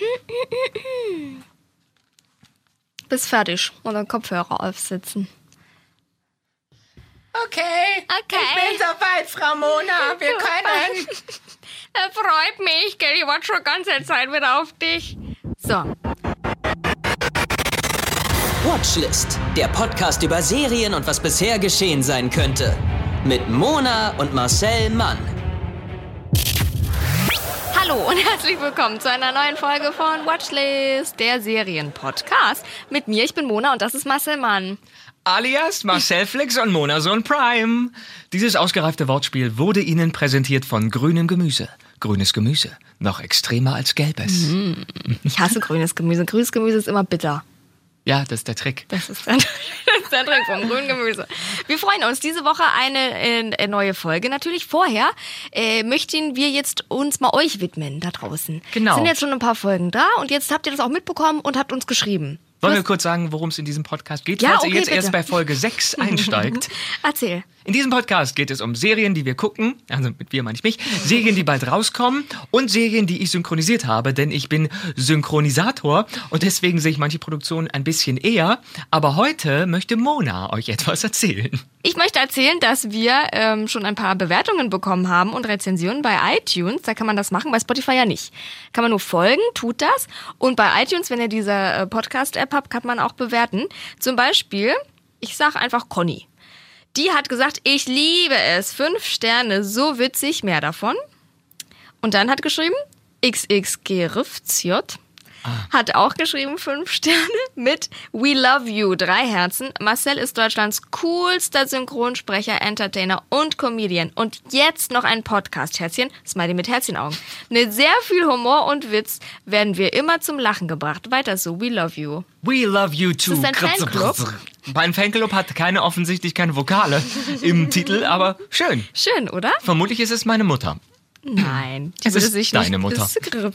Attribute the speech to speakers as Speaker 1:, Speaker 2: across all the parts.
Speaker 1: Bist fertig und dann Kopfhörer aufsetzen.
Speaker 2: Okay.
Speaker 1: Okay.
Speaker 2: Ich bin soweit, Frau Mona. Wir können.
Speaker 1: Das freut mich, gell? Ich warte schon ganze Zeit wieder auf dich. So,
Speaker 3: Watchlist, der Podcast über Serien und was bisher geschehen sein könnte. Mit Mona und Marcel Mann.
Speaker 1: Hallo und herzlich willkommen zu einer neuen Folge von Watchlist, der Serienpodcast. Mit mir, ich bin Mona und das ist Marcel Mann.
Speaker 2: Alias Marcel Flix und Mona Sohn Prime. Dieses ausgereifte Wortspiel wurde Ihnen präsentiert von grünem Gemüse. Grünes Gemüse. Noch extremer als gelbes.
Speaker 1: Ich hasse grünes Gemüse. Grünes Gemüse ist immer bitter.
Speaker 2: Ja, das ist der Trick.
Speaker 1: Das ist der, das ist der Trick vom grünen Gemüse. Wir freuen uns. Diese Woche eine äh, neue Folge. Natürlich vorher äh, möchten wir jetzt uns mal euch widmen da draußen.
Speaker 2: Genau.
Speaker 1: Sind jetzt schon ein paar Folgen da und jetzt habt ihr das auch mitbekommen und habt uns geschrieben.
Speaker 2: Wollen wir kurz sagen, worum es in diesem Podcast geht?
Speaker 1: Ja,
Speaker 2: Falls
Speaker 1: okay,
Speaker 2: ihr jetzt
Speaker 1: bitte.
Speaker 2: erst bei Folge 6 einsteigt.
Speaker 1: Erzähl.
Speaker 2: In diesem Podcast geht es um Serien, die wir gucken, also mit wir meine ich mich, Serien, die bald rauskommen und Serien, die ich synchronisiert habe, denn ich bin Synchronisator und deswegen sehe ich manche Produktionen ein bisschen eher. Aber heute möchte Mona euch etwas erzählen.
Speaker 1: Ich möchte erzählen, dass wir ähm, schon ein paar Bewertungen bekommen haben und Rezensionen bei iTunes. Da kann man das machen, bei Spotify ja nicht. Kann man nur folgen, tut das. Und bei iTunes, wenn ihr diese äh, Podcast-App habt, kann man auch bewerten. Zum Beispiel, ich sag einfach Conny. Die hat gesagt, ich liebe es. Fünf Sterne, so witzig, mehr davon. Und dann hat geschrieben, XXG hat auch geschrieben fünf Sterne mit We Love You, drei Herzen. Marcel ist Deutschlands coolster Synchronsprecher, Entertainer und Comedian. Und jetzt noch ein Podcast-Herzchen, Smiley mit Herzchenaugen. Mit sehr viel Humor und Witz werden wir immer zum Lachen gebracht. Weiter so, We Love You.
Speaker 2: We love you too.
Speaker 1: Ist das dein Fanclub?
Speaker 2: Mein Fanclub hat keine offensichtlich keine Vokale im Titel, aber schön.
Speaker 1: Schön, oder?
Speaker 2: Vermutlich ist es meine Mutter.
Speaker 1: Nein, die
Speaker 2: Das
Speaker 1: würde
Speaker 2: ist
Speaker 1: sich
Speaker 2: deine
Speaker 1: nicht
Speaker 2: Mutter.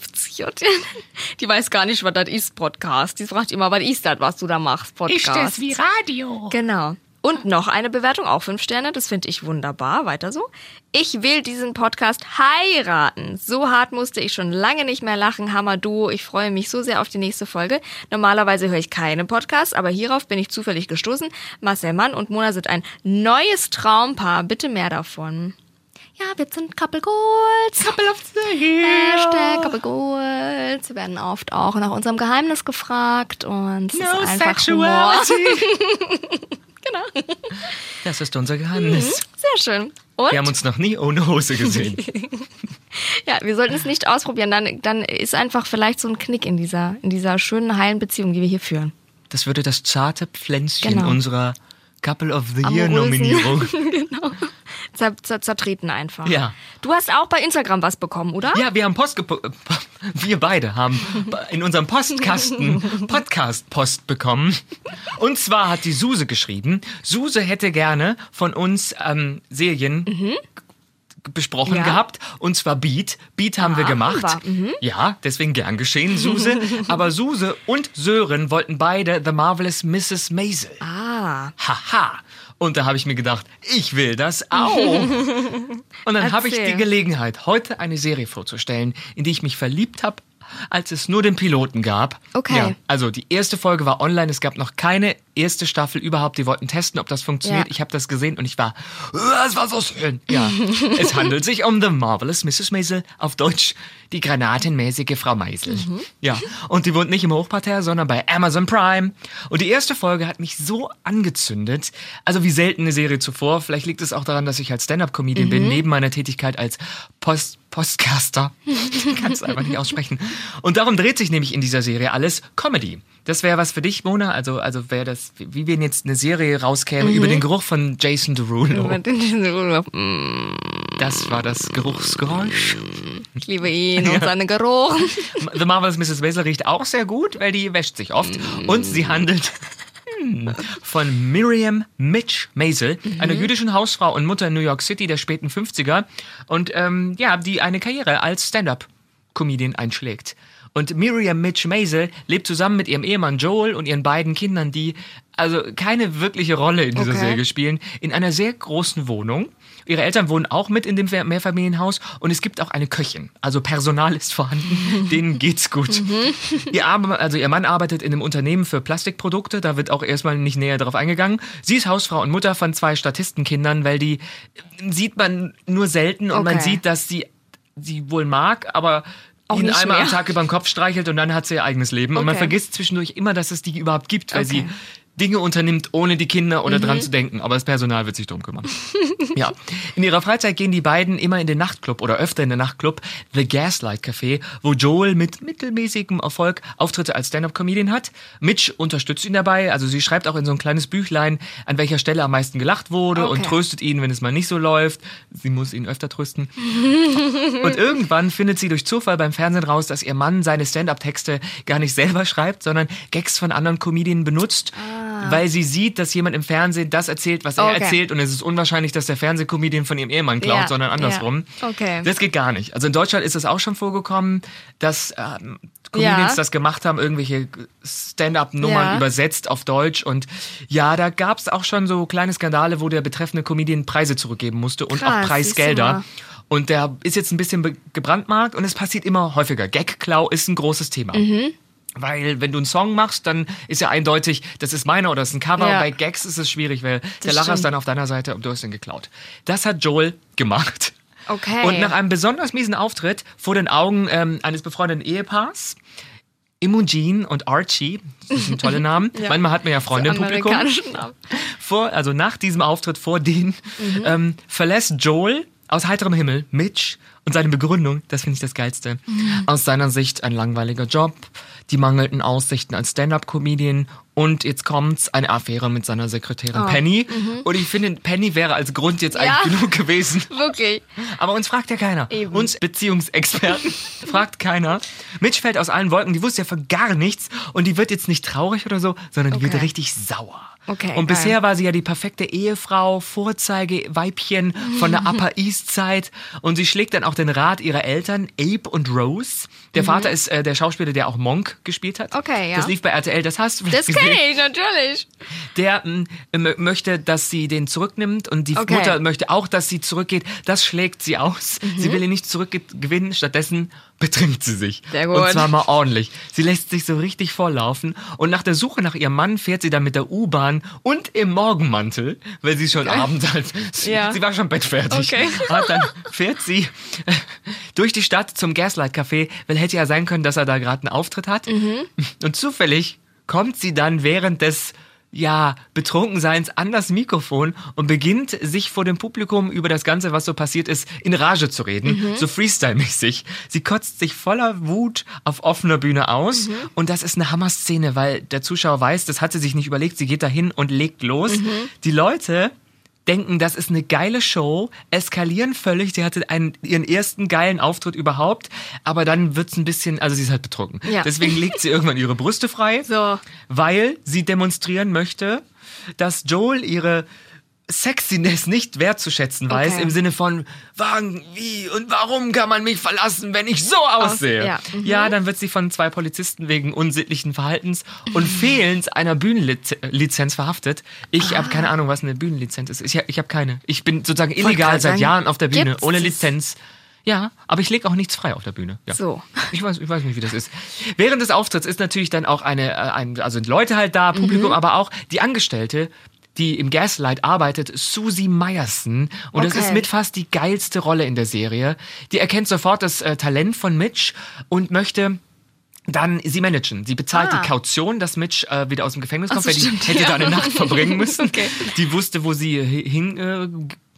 Speaker 1: Die weiß gar nicht, was das ist, Podcast. Die fragt immer, was ist das, was du da machst, Podcast.
Speaker 4: Radio?
Speaker 1: Genau. Und noch eine Bewertung, auch fünf Sterne, das finde ich wunderbar. Weiter so. Ich will diesen Podcast heiraten. So hart musste ich schon lange nicht mehr lachen. Hammer Duo. Ich freue mich so sehr auf die nächste Folge. Normalerweise höre ich keine Podcasts, aber hierauf bin ich zufällig gestoßen. Marcel Mann und Mona sind ein neues Traumpaar. Bitte mehr davon. Ja, wir sind Couple Goals. Couple of the Year. Hashtag Couple Goals. Wir werden oft auch nach unserem Geheimnis gefragt und es
Speaker 2: No
Speaker 1: ist einfach Humor.
Speaker 2: sexuality.
Speaker 1: Genau.
Speaker 2: Das ist unser Geheimnis.
Speaker 1: Sehr schön. Und?
Speaker 2: Wir haben uns noch nie ohne Hose gesehen.
Speaker 1: ja, wir sollten es nicht ausprobieren. Dann, dann ist einfach vielleicht so ein Knick in dieser, in dieser schönen, heilen Beziehung, die wir hier führen.
Speaker 2: Das würde das zarte Pflänzchen
Speaker 1: Genau.
Speaker 2: unserer Couple of the Year. Nominierung.
Speaker 1: genau. Zer, zer, zertreten einfach.
Speaker 2: Ja.
Speaker 1: Du hast auch bei Instagram was bekommen, oder?
Speaker 2: Ja, wir haben Post wir beide haben in unserem Postkasten Podcast-Post bekommen. Und zwar hat die Suse geschrieben, Suse hätte gerne von uns ähm, Serien g- besprochen
Speaker 1: Mhm. Ja.
Speaker 2: gehabt. Und zwar Beat. Beat haben wir
Speaker 1: Ah,
Speaker 2: gemacht.
Speaker 1: war. Mhm.
Speaker 2: Ja, deswegen gern geschehen, Suse. Aber Suse und Sören wollten beide The Marvelous Mrs. Maisel.
Speaker 1: Ah.
Speaker 2: Haha. Und da habe ich mir gedacht, ich will das auch. Und dann habe ich die Gelegenheit, heute eine Serie vorzustellen, in die ich mich verliebt habe, als es nur den Piloten gab.
Speaker 1: Okay.
Speaker 2: Ja, also die erste Folge war online, es gab noch keine erste Staffel überhaupt. Die wollten testen, ob das funktioniert.
Speaker 1: Ja.
Speaker 2: Ich habe das gesehen und ich war, das war so schön. Ja, es handelt sich um The Marvelous Mrs. Maisel, auf Deutsch die granatenmäßige Frau Meisel.
Speaker 1: Mhm.
Speaker 2: Ja, und die wohnt nicht im Hochparterre, sondern bei Amazon Prime. Und die erste Folge hat mich so angezündet, also wie selten eine Serie zuvor. Vielleicht liegt es auch daran, dass ich als Stand-up-Comedian
Speaker 1: Mhm.
Speaker 2: bin, neben meiner Tätigkeit als Post Postcaster. Ich kann es einfach nicht aussprechen. Und darum dreht sich nämlich in dieser Serie alles Comedy. Das wäre was für dich, Mona. Also, also wäre das, wie wenn jetzt eine Serie rauskäme
Speaker 1: Mhm.
Speaker 2: über den Geruch von Jason Derulo.
Speaker 1: Mm,
Speaker 2: Das war das Geruchsgeräusch.
Speaker 1: Ich liebe ihn und seinen Geruch.
Speaker 2: The Marvelous Mrs. Maisel riecht auch sehr gut, weil die wäscht sich oft. Und sie handelt von Miriam Mitch Maisel, einer jüdischen Hausfrau und Mutter in New York City der späten 50er. Und ähm, ja, die eine Karriere als Stand-up-Comedian einschlägt. Und Miriam Mitch Maisel lebt zusammen mit ihrem Ehemann Joel und ihren beiden Kindern, die also keine wirkliche Rolle in dieser
Speaker 1: Okay.
Speaker 2: Serie spielen, in einer sehr großen Wohnung. Ihre Eltern wohnen auch mit in dem Mehrfamilienhaus und es gibt auch eine Köchin. Also Personal ist vorhanden, denen geht's gut. ihr, also ihr Mann arbeitet in einem Unternehmen für Plastikprodukte, da wird auch erstmal nicht näher darauf eingegangen. Sie ist Hausfrau und Mutter von zwei Statistenkindern, weil die sieht man nur selten und
Speaker 1: Okay.
Speaker 2: man sieht, dass sie sie wohl mag, aber
Speaker 1: Auch
Speaker 2: ihn einmal am
Speaker 1: mehr.
Speaker 2: Tag über den Kopf streichelt und dann hat sie ihr eigenes Leben. Und man
Speaker 1: Okay.
Speaker 2: vergisst zwischendurch immer, dass es die überhaupt gibt, weil
Speaker 1: Okay.
Speaker 2: Sie Dinge unternimmt, ohne die Kinder oder dran zu denken. Aber das Personal wird sich drum kümmern. ja. In ihrer Freizeit gehen die beiden immer in den Nachtclub oder öfter in den Nachtclub The Gaslight Café, wo Joel mit mittelmäßigem Erfolg Auftritte als Stand-Up-Comedian hat. Mitch unterstützt ihn dabei. Also sie schreibt auch in so ein kleines Büchlein, an welcher Stelle am meisten gelacht wurde
Speaker 1: Okay.
Speaker 2: und tröstet ihn, wenn es mal nicht so läuft. Sie muss ihn öfter trösten. Und irgendwann findet sie durch Zufall beim Fernsehen raus, dass ihr Mann seine Stand-up-Texte gar nicht selber schreibt, sondern Gags von anderen Comedien benutzt, weil sie sieht, dass jemand im Fernsehen das erzählt, was er
Speaker 1: Ah. Okay.
Speaker 2: erzählt. Und es ist unwahrscheinlich, dass der Fernsehcomedian von ihrem Ehemann klaut,
Speaker 1: Ja,
Speaker 2: sondern andersrum.
Speaker 1: ja. Okay.
Speaker 2: Das geht gar nicht. Also in Deutschland ist es auch schon vorgekommen, dass ähm, Comedians
Speaker 1: Ja.
Speaker 2: das gemacht haben, irgendwelche Stand-up-Nummern übersetzt auf Deutsch. Und ja, da gab es auch schon so kleine Skandale, wo der betreffende Comedian Preise zurückgeben musste und
Speaker 1: Krass,
Speaker 2: auch Preisgelder. Und der ist jetzt ein bisschen gebrandmarkt und es passiert immer häufiger. Gag-Klau ist ein großes Thema.
Speaker 1: Mhm.
Speaker 2: Weil wenn du einen Song machst, dann ist ja eindeutig, das ist meiner oder das ist ein Cover.
Speaker 1: Ja.
Speaker 2: Bei Gags ist es schwierig, weil der Lacher
Speaker 1: stimmt.
Speaker 2: ist dann auf deiner Seite und du hast ihn geklaut. Das hat Joel gemacht.
Speaker 1: Okay.
Speaker 2: Und nach einem besonders miesen Auftritt vor den Augen ähm, eines befreundeten Ehepaars, Imogen und Archie, das sind tolle Namen.
Speaker 1: Ja.
Speaker 2: Manchmal hat man ja Freunde im Publikum. Vor, also nach diesem Auftritt vor denen
Speaker 1: Mhm.
Speaker 2: ähm, verlässt Joel aus heiterem Himmel Mitch und seine Begründung, das finde ich das Geilste,
Speaker 1: Mhm.
Speaker 2: aus seiner Sicht ein langweiliger Job, die mangelnden Aussichten als Stand-up-Comedian und jetzt kommt's, eine Affäre mit seiner Sekretärin Penny. Und ich finde, Penny wäre als Grund jetzt eigentlich
Speaker 1: Mhm. Ja.
Speaker 2: genug gewesen.
Speaker 1: Wirklich.
Speaker 2: Aber uns fragt ja keiner.
Speaker 1: Eben.
Speaker 2: Uns Beziehungsexperten fragt keiner. Mitch fällt aus allen Wolken, die wusste ja von gar nichts und die wird jetzt nicht traurig oder so, sondern die wird
Speaker 1: Okay.
Speaker 2: richtig sauer.
Speaker 1: Okay,
Speaker 2: und
Speaker 1: geil.
Speaker 2: bisher war sie ja die perfekte Ehefrau, Vorzeigeweibchen von der Upper East Side und sie schlägt dann auch den Rat ihrer Eltern, Abe und Rose. Der Vater ist äh, der Schauspieler, der auch Monk gespielt hat.
Speaker 1: Mhm. Okay, ja.
Speaker 2: Das lief bei RTL, das hast du
Speaker 1: Das kenne ich, natürlich.
Speaker 2: der m, m, möchte, dass sie den zurücknimmt und die
Speaker 1: Okay.
Speaker 2: Mutter möchte auch, dass sie zurückgeht. Das schlägt sie aus.
Speaker 1: Mhm.
Speaker 2: Sie will ihn nicht zurückgewinnen, stattdessen betrinkt sie sich.
Speaker 1: Sehr gut.
Speaker 2: Und zwar mal ordentlich. Sie lässt sich so richtig volllaufen und nach der Suche nach ihrem Mann fährt sie dann mit der U-Bahn und im Morgenmantel, weil sie schon abends halt,
Speaker 1: Ja.
Speaker 2: sie war schon bettfertig.
Speaker 1: Okay.
Speaker 2: Und dann fährt sie durch die Stadt zum Gaslight Café, weil hätte ja sein können, dass er da gerade einen Auftritt hat.
Speaker 1: Mhm.
Speaker 2: Und zufällig kommt sie dann während des ja, Betrunkenseins an das Mikrofon und beginnt sich vor dem Publikum über das Ganze, was so passiert ist, in Rage zu reden,
Speaker 1: Mhm.
Speaker 2: so Freestyle-mäßig. Sie kotzt sich voller Wut auf offener Bühne aus
Speaker 1: Mhm.
Speaker 2: und das ist eine Hammerszene, weil der Zuschauer weiß, das hat sie sich nicht überlegt, sie geht dahin und legt los.
Speaker 1: Mhm.
Speaker 2: Die Leute denken, das ist eine geile Show, eskalieren völlig. Sie hatte einen, ihren ersten geilen Auftritt überhaupt, aber dann wird's ein bisschen, also sie ist halt betrunken.
Speaker 1: Ja.
Speaker 2: Deswegen legt sie irgendwann ihre Brüste frei,
Speaker 1: So.
Speaker 2: weil sie demonstrieren möchte, dass Joel ihre Sexiness nicht wertzuschätzen weiß,
Speaker 1: Okay.
Speaker 2: im Sinne von, wann, wie und warum kann man mich verlassen, wenn ich so aussehe?
Speaker 1: ja. Mhm.
Speaker 2: ja, dann wird sie von zwei Polizisten wegen unsittlichen Verhaltens und Fehlens einer Bühnenlizenz verhaftet. Ich habe keine Ahnung, was eine Bühnenlizenz ist. Ich, ich habe keine. Ich bin sozusagen illegal seit Jahren auf der Bühne,
Speaker 1: gibt's
Speaker 2: ohne? Lizenz. Ja, aber ich lege auch nichts frei auf der Bühne. Ja.
Speaker 1: So.
Speaker 2: Ich weiß, ich weiß nicht, wie das ist. Während des Auftritts ist natürlich dann auch eine, äh, ein, also sind Leute halt da, Publikum,
Speaker 1: Mhm.
Speaker 2: aber auch die Angestellte, die im Gaslight arbeitet, Susie Meyerson. Und das
Speaker 1: Okay.
Speaker 2: ist mit fast die geilste Rolle in der Serie. Die erkennt sofort das äh, Talent von Mitch und möchte dann sie managen. Sie bezahlt
Speaker 1: Ah.
Speaker 2: die Kaution, dass Mitch äh, wieder aus dem Gefängnis
Speaker 1: Ach
Speaker 2: kommt,
Speaker 1: so,
Speaker 2: weil die
Speaker 1: stimmt,
Speaker 2: hätte
Speaker 1: ja.
Speaker 2: da eine Nacht verbringen müssen.
Speaker 1: Okay.
Speaker 2: Die wusste, wo sie hi- hin, äh,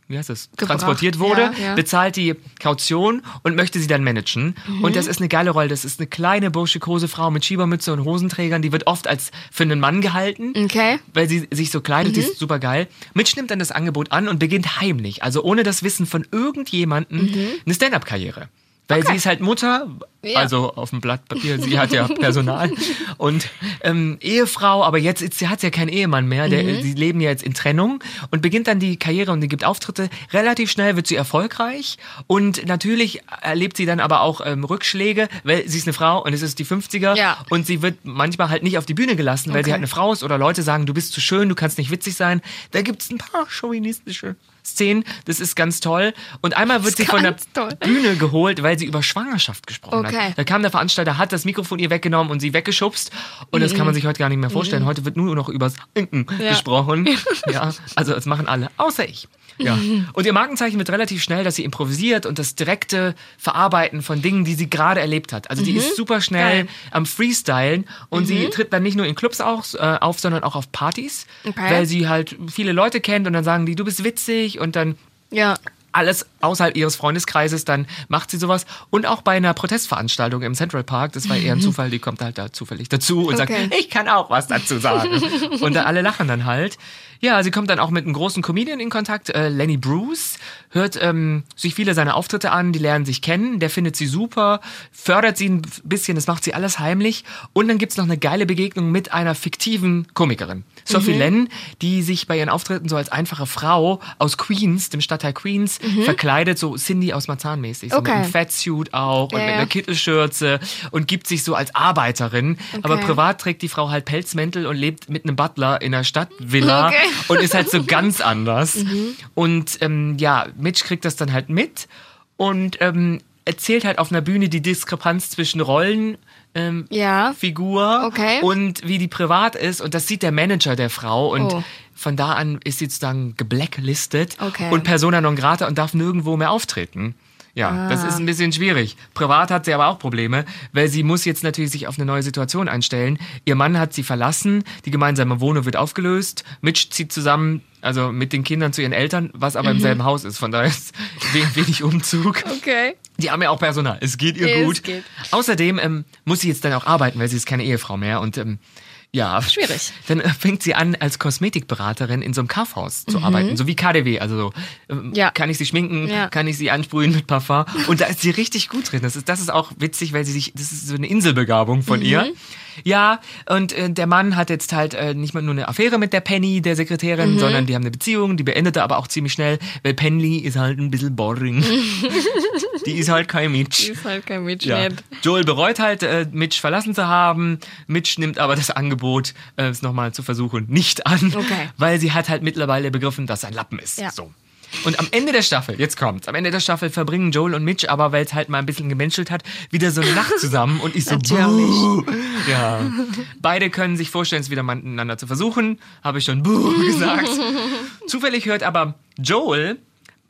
Speaker 2: wie heißt das,
Speaker 1: Gebracht.
Speaker 2: transportiert wurde,
Speaker 1: Ja, ja.
Speaker 2: bezahlt die Kaution und möchte sie dann managen.
Speaker 1: Mhm.
Speaker 2: Und das ist eine geile Rolle. Das ist eine kleine, burschikose Frau mit Schiebermütze und Hosenträgern. Die wird oft als für einen Mann gehalten.
Speaker 1: Okay.
Speaker 2: Weil sie sich so kleidet, die
Speaker 1: Mhm.
Speaker 2: ist super geil. Mitch nimmt dann das Angebot an und beginnt heimlich, also ohne das Wissen von irgendjemandem, eine Stand-up-Karriere. Weil.
Speaker 1: Okay.
Speaker 2: sie ist halt Mutter,
Speaker 1: Ja.
Speaker 2: also auf dem Blatt Papier, sie hat ja Personal und ähm, Ehefrau, aber jetzt ist, sie hat ja keinen Ehemann mehr, der,
Speaker 1: Mhm.
Speaker 2: sie leben ja jetzt in Trennung und beginnt dann die Karriere und die gibt Auftritte. Relativ schnell wird sie erfolgreich und natürlich erlebt sie dann aber auch ähm, Rückschläge, weil sie ist eine Frau und es ist die 50er
Speaker 1: Ja.
Speaker 2: und sie wird manchmal halt nicht auf die Bühne gelassen, weil sie
Speaker 1: Okay.
Speaker 2: halt eine Frau ist oder Leute sagen, du bist zu schön, du kannst nicht witzig sein. Da gibt's ein paar chauvinistische Szenen, das ist ganz toll. Und einmal wird sie von der
Speaker 1: toll.
Speaker 2: Bühne geholt, weil sie über Schwangerschaft gesprochen
Speaker 1: Okay.
Speaker 2: hat. Da kam der Veranstalter, hat das Mikrofon ihr weggenommen und sie weggeschubst. Und das kann man sich heute gar nicht mehr vorstellen. Heute wird nur noch übers Inken
Speaker 1: Ja.
Speaker 2: gesprochen. Ja, also das machen alle, außer ich. Ja. Und ihr Markenzeichen wird relativ schnell, dass sie improvisiert und das direkte Verarbeiten von Dingen, die sie gerade erlebt hat. Also die ist super schnell
Speaker 1: Geil.
Speaker 2: am Freestylen und sie tritt dann nicht nur in Clubs auf, äh, auf sondern auch auf Partys,
Speaker 1: Okay.
Speaker 2: weil sie halt viele Leute kennt und dann sagen die, du bist witzig und dann
Speaker 1: Ja.
Speaker 2: alles außerhalb ihres Freundeskreises, dann macht sie sowas. Und auch bei einer Protestveranstaltung im Central Park, das war eher ein Zufall, die kommt halt da zufällig dazu und
Speaker 1: Okay.
Speaker 2: sagt, ich kann auch was dazu sagen. und da alle lachen dann halt. Ja, sie kommt dann auch mit einem großen Comedian in Kontakt, äh, Lenny Bruce, hört ähm, sich viele seiner Auftritte an, die lernen sich kennen, der findet sie super, fördert sie ein bisschen, das macht sie alles heimlich. Und dann gibt's noch eine geile Begegnung mit einer fiktiven Komikerin, Sophie
Speaker 1: Mhm.
Speaker 2: Lenn, die sich bei ihren Auftritten so als einfache Frau aus Queens, dem Stadtteil Queens, verkleidet, so Cindy aus Marzahn mäßig, so
Speaker 1: Mhm. Okay.
Speaker 2: mit einem Fatsuit auch und
Speaker 1: Ja,
Speaker 2: mit
Speaker 1: ja.
Speaker 2: einer Kittelschürze und gibt sich so als Arbeiterin. Aber privat trägt die Frau halt Pelzmäntel und lebt mit einem Butler in einer Stadtvilla
Speaker 1: Okay.
Speaker 2: und ist halt so ganz anders. Und ähm, ja, Mitch kriegt das dann halt mit und ähm, erzählt halt auf einer Bühne die Diskrepanz zwischen Rollen. Ähm,
Speaker 1: Ja.
Speaker 2: Figur
Speaker 1: Okay.
Speaker 2: und wie die privat ist und das sieht der Manager der Frau und
Speaker 1: Oh.
Speaker 2: von da an ist sie sozusagen geblacklistet
Speaker 1: Okay.
Speaker 2: und persona non grata und darf nirgendwo mehr auftreten. Ja, das
Speaker 1: Ah.
Speaker 2: ist ein bisschen schwierig. Privat hat sie aber auch Probleme, weil sie muss jetzt natürlich sich auf eine neue Situation einstellen. Ihr Mann hat sie verlassen, die gemeinsame Wohnung wird aufgelöst, Mitch zieht zusammen, also mit den Kindern zu ihren Eltern, was aber
Speaker 1: Mhm.
Speaker 2: im selben Haus ist, von daher ist wenig, Umzug.
Speaker 1: Okay.
Speaker 2: Die haben ja auch Personal. Es geht ihr
Speaker 1: Es
Speaker 2: gut.
Speaker 1: geht.
Speaker 2: Außerdem ähm, muss sie jetzt dann auch arbeiten, weil sie ist keine Ehefrau mehr. Und ähm, ja.
Speaker 1: Schwierig.
Speaker 2: Dann äh, fängt sie an, als Kosmetikberaterin in so einem Kaufhaus zu arbeiten. So wie KDW. Also so, ähm,
Speaker 1: Mhm. Ja.
Speaker 2: kann ich sie schminken,
Speaker 1: Ja.
Speaker 2: kann ich sie ansprühen mit Parfum. Und da ist sie richtig gut drin. Das ist, das ist auch witzig, weil sie sich, das ist so eine Inselbegabung von
Speaker 1: Mhm.
Speaker 2: ihr. Ja, und äh, der Mann hat jetzt halt äh, nicht mal nur eine Affäre mit der Penny, der Sekretärin,
Speaker 1: Mhm.
Speaker 2: sondern die haben eine Beziehung, die beendete aber auch ziemlich schnell, weil Penny ist halt ein bisschen boring. die ist halt kein Mitch.
Speaker 1: Ist halt kein
Speaker 2: Ja.
Speaker 1: Mitschnitt.
Speaker 2: Joel bereut halt, äh, Mitch verlassen zu haben. Mitch nimmt aber das Angebot, äh, es nochmal zu versuchen, nicht an,
Speaker 1: Okay.
Speaker 2: weil sie hat halt mittlerweile begriffen, dass er ein Lappen ist.
Speaker 1: Ja.
Speaker 2: So. Und am Ende der Staffel, jetzt kommt's, am Ende der Staffel verbringen Joel und Mitch aber, weil es halt mal ein bisschen gemenschelt hat, wieder so eine Nacht zusammen und ich so, buh. Ja. Beide können sich vorstellen, es wieder miteinander zu versuchen, habe ich schon buh gesagt. Zufällig hört aber Joel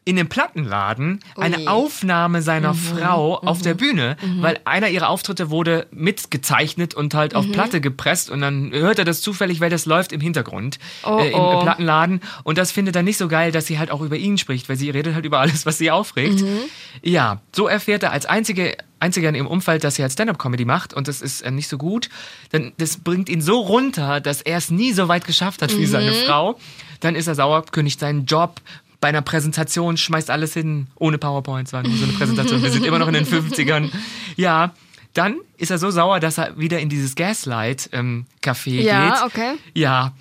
Speaker 2: in dem Plattenladen eine
Speaker 1: Ui.
Speaker 2: Aufnahme seiner
Speaker 1: Mhm.
Speaker 2: Frau auf der Bühne, weil einer ihrer Auftritte wurde mitgezeichnet und halt
Speaker 1: Mhm.
Speaker 2: auf Platte gepresst und dann hört er das zufällig, weil das läuft im Hintergrund
Speaker 1: Oh,
Speaker 2: äh, im
Speaker 1: oh.
Speaker 2: Plattenladen und das findet er nicht so geil, dass sie halt auch über ihn spricht, weil sie redet halt über alles, was sie aufregt.
Speaker 1: Mhm.
Speaker 2: Ja, so erfährt er als einzige einziger in ihrem Umfeld, dass sie halt Stand-up-Comedy macht und das ist äh, nicht so gut. Dann das bringt ihn so runter, dass er es nie so weit geschafft hat wie seine Frau. Dann ist er sauer, kündigt seinen Job. Bei einer Präsentation schmeißt alles hin, ohne PowerPoint, war nur so eine Präsentation. Wir sind immer noch in den 50ern. Ja, dann ist er so sauer, dass er wieder in dieses Gaslight-Café
Speaker 1: Ja,
Speaker 2: geht.
Speaker 1: okay.
Speaker 2: Ja,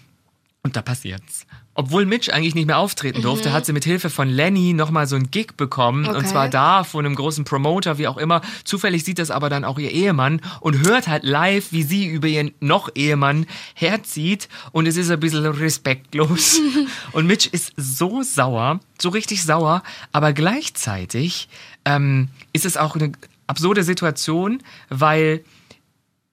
Speaker 2: und da passiert's. Obwohl Mitch eigentlich nicht mehr auftreten durfte, hat sie mit Hilfe von Lenny nochmal so einen Gig bekommen. Und
Speaker 1: Okay.
Speaker 2: zwar da von einem großen Promoter, wie auch immer. Zufällig sieht das aber dann auch ihr Ehemann und hört halt live, wie sie über ihren noch Ehemann herzieht. Und es ist ein bisschen respektlos. und Mitch ist so sauer, so richtig sauer. Aber gleichzeitig ähm, ist es auch eine absurde Situation, weil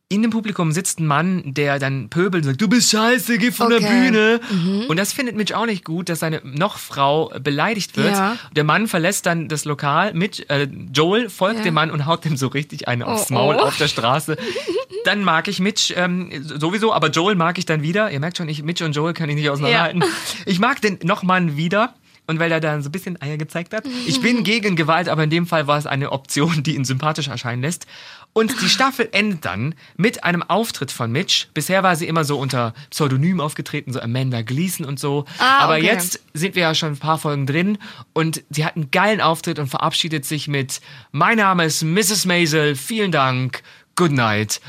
Speaker 2: in dem Publikum sitzt ein Mann, der dann pöbelt und sagt, du bist scheiße, geh von der
Speaker 1: Okay.
Speaker 2: Bühne. Und das findet Mitch auch nicht gut, dass seine Noch-Frau beleidigt wird.
Speaker 1: Ja.
Speaker 2: Der Mann verlässt dann das Lokal, Mitch, äh, Joel folgt
Speaker 1: Ja.
Speaker 2: dem Mann und haut dem so richtig eine aufs
Speaker 1: Oh,
Speaker 2: Maul
Speaker 1: oh.
Speaker 2: auf der Straße. Dann mag ich Mitch ähm, sowieso, aber Joel mag ich dann wieder. Ihr merkt schon, ich, Mitch und Joel kann ich nicht auseinanderhalten. Ich mag den Nochmann wieder. Und weil er da so ein bisschen Eier gezeigt hat. Ich bin gegen Gewalt, aber in dem Fall war es eine Option, die ihn sympathisch erscheinen lässt. Und die Staffel endet dann mit einem Auftritt von Mitch. Bisher war sie immer so unter Pseudonym aufgetreten, so Amanda Gleason und so.
Speaker 1: Ah,
Speaker 2: aber
Speaker 1: okay.
Speaker 2: jetzt sind wir ja schon ein paar Folgen drin und sie hat einen geilen Auftritt und verabschiedet sich mit Mein Name ist Mrs. Maisel, vielen Dank, good night.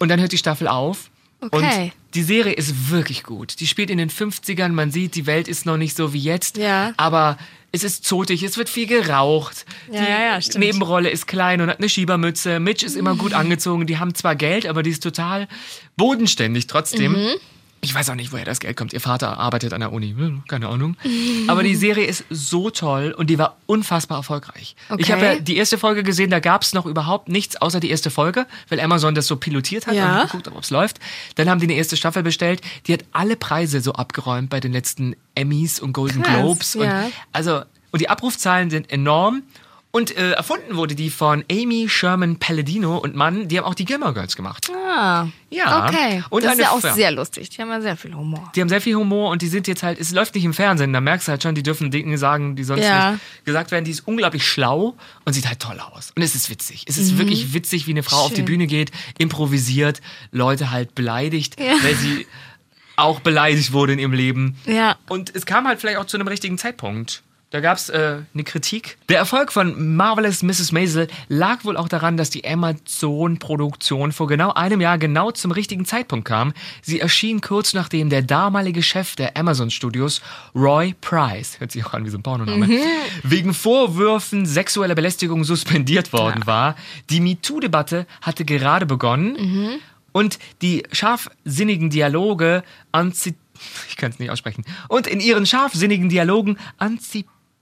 Speaker 2: Und dann hört die Staffel auf.
Speaker 1: Mhm. Okay.
Speaker 2: Und die Serie ist wirklich gut. Die spielt in den 50ern, man sieht, die Welt ist noch nicht so wie jetzt,
Speaker 1: Ja.
Speaker 2: aber es ist zotig, es wird viel geraucht.
Speaker 1: Ja,
Speaker 2: die
Speaker 1: ja, stimmt.
Speaker 2: Nebenrolle ist klein und hat eine Schiebermütze. Mitch ist immer gut angezogen, die haben zwar Geld, aber die ist total bodenständig trotzdem.
Speaker 1: Mhm.
Speaker 2: Ich weiß auch nicht, woher das Geld kommt. Ihr Vater arbeitet an der Uni. Hm, Keine Ahnung. Aber die Serie ist so toll und die war unfassbar erfolgreich. Ich
Speaker 1: Okay.
Speaker 2: habe ja die erste Folge gesehen, da gab es noch überhaupt nichts außer die erste Folge, weil Amazon das so pilotiert hat
Speaker 1: Ja.
Speaker 2: und geguckt, ob es läuft. Dann haben die eine erste Staffel bestellt. Die hat alle Preise so abgeräumt bei den letzten Emmys und Golden
Speaker 1: Krass,
Speaker 2: Globes. Und
Speaker 1: ja.
Speaker 2: also und die Abrufzahlen sind enorm. Und äh, erfunden wurde die von Amy Sherman Palladino und Mann, die haben auch die Gilmore Girls gemacht.
Speaker 1: Ah,
Speaker 2: Ja.
Speaker 1: Okay.
Speaker 2: Und
Speaker 1: das ist ja auch sehr lustig. Die haben ja sehr viel Humor.
Speaker 2: Die haben sehr viel Humor und die sind jetzt halt, es läuft nicht im Fernsehen, da merkst du halt schon, die dürfen Dinge sagen, die sonst
Speaker 1: Ja.
Speaker 2: nicht gesagt werden. Die ist unglaublich schlau und sieht halt toll aus. Und es ist witzig. Es ist wirklich witzig, wie eine Frau auf die
Speaker 1: Mhm. Schön.
Speaker 2: Bühne geht, improvisiert, Leute halt beleidigt, weil sie auch beleidigt wurde in ihrem Leben.
Speaker 1: Ja.
Speaker 2: Und es kam halt vielleicht auch zu einem richtigen Zeitpunkt. Da gab es äh, eine Kritik. Der Erfolg von Marvelous Mrs. Maisel lag wohl auch daran, dass die Amazon-Produktion vor genau einem Jahr genau zum richtigen Zeitpunkt kam. Sie erschien kurz nachdem der damalige Chef der Amazon-Studios, Roy Price, hört sich auch an wie so ein Pornoname, wegen Vorwürfen sexueller Belästigung suspendiert worden war. Die MeToo-Debatte hatte gerade begonnen. Und die scharfsinnigen Dialoge anzi ich kann es nicht aussprechen. Und in ihren scharfsinnigen Dialogen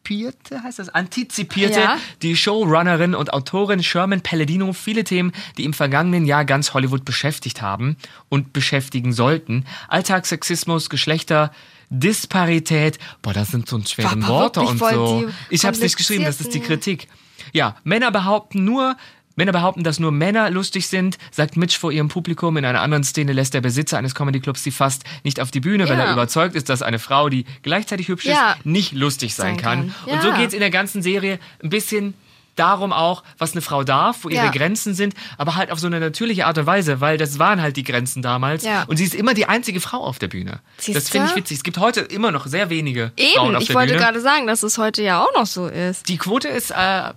Speaker 2: antizipierte, heißt das, antizipierte
Speaker 1: Ja.
Speaker 2: die Showrunnerin und Autorin Sherman Palladino viele Themen, die im vergangenen Jahr ganz Hollywood beschäftigt haben und beschäftigen sollten. Alltagssexismus, Geschlechter, Disparität. Boah, das sind so schwere Worte und so. Ich hab's nicht geschrieben, das ist die Kritik. Ja, Männer behaupten nur, Männer behaupten, dass nur Männer lustig sind, sagt Mitch vor ihrem Publikum. In einer anderen Szene lässt der Besitzer eines Comedyclubs sie fast nicht auf die Bühne, weil
Speaker 1: Ja.
Speaker 2: er überzeugt ist, dass eine Frau, die gleichzeitig hübsch
Speaker 1: Ja.
Speaker 2: ist, nicht lustig sein,
Speaker 1: Sein
Speaker 2: kann.
Speaker 1: kann.
Speaker 2: Und so
Speaker 1: Ja.
Speaker 2: geht's in der ganzen Serie ein bisschen darum auch, was eine Frau darf, wo ihre
Speaker 1: Ja.
Speaker 2: Grenzen sind, aber halt auf so eine natürliche Art und Weise, weil das waren halt die Grenzen damals.
Speaker 1: Ja.
Speaker 2: Und sie ist immer die einzige Frau auf der Bühne.
Speaker 1: Siehste?
Speaker 2: Das finde ich witzig. Es gibt heute immer noch sehr wenige Frauen
Speaker 1: Eben,
Speaker 2: auf
Speaker 1: ich
Speaker 2: der
Speaker 1: wollte
Speaker 2: Bühne.
Speaker 1: gerade sagen, dass es heute ja auch noch so ist.
Speaker 2: Die Quote ist, äh,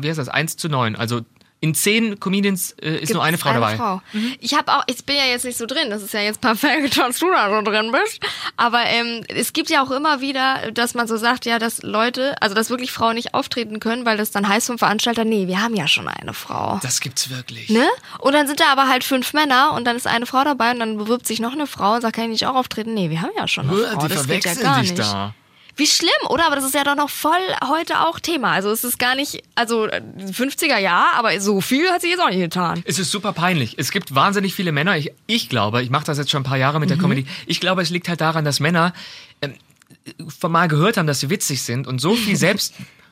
Speaker 2: wie heißt das, 1 zu 9. Also in 10 Comedians äh, ist nur eine
Speaker 1: Gibt's
Speaker 2: Frau dabei.
Speaker 1: Frau. Ich habe auch, ich bin ja jetzt nicht so drin, das ist ja jetzt perfekt, dass du da so drin bist. Aber ähm, es gibt ja auch immer wieder, dass man so sagt, ja, dass Leute, also dass wirklich Frauen nicht auftreten können, weil das dann heißt vom Veranstalter, nee, wir haben ja schon eine Frau.
Speaker 2: Das gibt's wirklich.
Speaker 1: Ne? Und dann sind da aber halt fünf Männer und dann ist eine Frau dabei und dann bewirbt sich noch eine Frau und sagt, kann ich nicht auch auftreten? Nee, wir haben ja schon eine
Speaker 2: Hör,
Speaker 1: Frau.
Speaker 2: die
Speaker 1: das geht ja
Speaker 2: verwechseln
Speaker 1: gar
Speaker 2: dich
Speaker 1: nicht.
Speaker 2: da.
Speaker 1: Wie schlimm, oder? Aber das ist ja doch noch voll heute auch Thema. Also es ist gar nicht, also äh, 50er ja, aber so viel hat sich jetzt auch nicht getan.
Speaker 2: Es ist super peinlich. Es gibt wahnsinnig viele Männer. Ich, ich glaube, ich mache das jetzt schon ein paar Jahre
Speaker 1: Mhm.
Speaker 2: mit der Comedy. Ich glaube, es liegt halt daran, dass Männer ähm, von mal gehört haben, dass sie witzig sind und so viel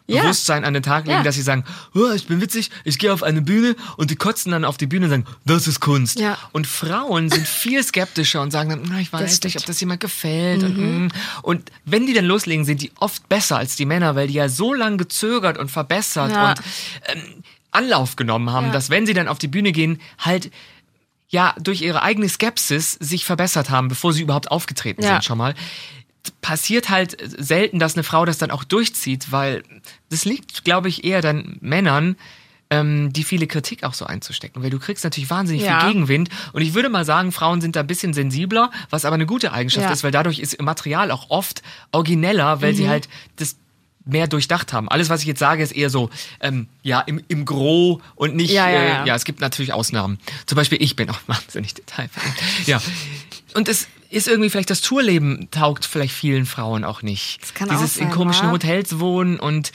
Speaker 2: Selbstbewusstsein an den Tag legen,
Speaker 1: Ja.
Speaker 2: dass sie sagen, oh, ich bin witzig, ich gehe auf eine Bühne und die kotzen dann auf die Bühne und sagen, das ist Kunst.
Speaker 1: Ja.
Speaker 2: Und Frauen sind viel skeptischer und sagen dann, "Na, ich weiß nicht, ob das jemand gefällt. Und, mm. und wenn die dann loslegen, sind die oft besser als die Männer, weil die ja so lange gezögert und verbessert
Speaker 1: Ja.
Speaker 2: und ähm, Anlauf genommen haben,
Speaker 1: Ja.
Speaker 2: dass wenn sie dann auf die Bühne gehen, halt ja durch ihre eigene Skepsis sich verbessert haben, bevor sie überhaupt aufgetreten
Speaker 1: Ja.
Speaker 2: sind schon mal. Passiert halt selten, dass eine Frau das dann auch durchzieht, weil das liegt, glaube ich, eher dann Männern, ähm, die viele Kritik auch so einzustecken, weil du kriegst natürlich wahnsinnig
Speaker 1: Ja.
Speaker 2: viel Gegenwind und ich würde mal sagen, Frauen sind da ein bisschen sensibler, was aber eine gute Eigenschaft
Speaker 1: Ja.
Speaker 2: ist, weil dadurch ist Material auch oft origineller, weil
Speaker 1: Mhm.
Speaker 2: sie halt das mehr durchdacht haben. Alles, was ich jetzt sage, ist eher so, ähm, ja, im, im Gros und nicht,
Speaker 1: Ja, ja,
Speaker 2: äh,
Speaker 1: ja.
Speaker 2: ja, es gibt natürlich Ausnahmen. Zum Beispiel ich bin auch wahnsinnig detailverliebt. Ja. Und es ist irgendwie vielleicht das Tourleben taugt vielleicht vielen Frauen auch nicht.
Speaker 1: Das kann
Speaker 2: Dieses
Speaker 1: auch sein,
Speaker 2: in komischen
Speaker 1: wa?
Speaker 2: Hotels wohnen und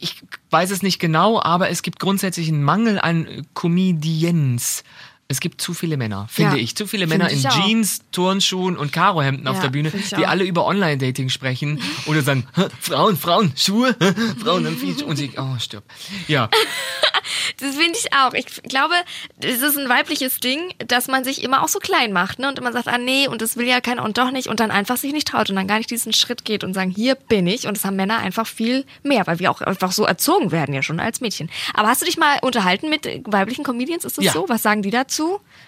Speaker 2: ich weiß es nicht genau, aber es gibt grundsätzlich einen Mangel an Comedians. Es gibt zu viele Männer, finde
Speaker 1: Ja,
Speaker 2: ich. Zu viele Männer in
Speaker 1: auch.
Speaker 2: Jeans, Turnschuhen und Karohemden auf
Speaker 1: Ja,
Speaker 2: der Bühne, die alle über Online-Dating sprechen oder sagen, "Hä, Frauen, Frauen, Schuhe, Frauen viel Schuhe. Und ich, oh, stirb. Ja,
Speaker 1: Das finde ich auch. Ich glaube, es ist ein weibliches Ding, dass man sich immer auch so klein macht, ne? Und immer sagt, ah nee, und das will ja keiner und doch nicht und dann einfach sich nicht traut und dann gar nicht diesen Schritt geht und sagen, hier bin ich. Und das haben Männer einfach viel mehr, weil wir auch einfach so erzogen werden ja schon als Mädchen. Aber hast du dich mal unterhalten mit weiblichen Comedians? Ist das so? Was sagen die dazu?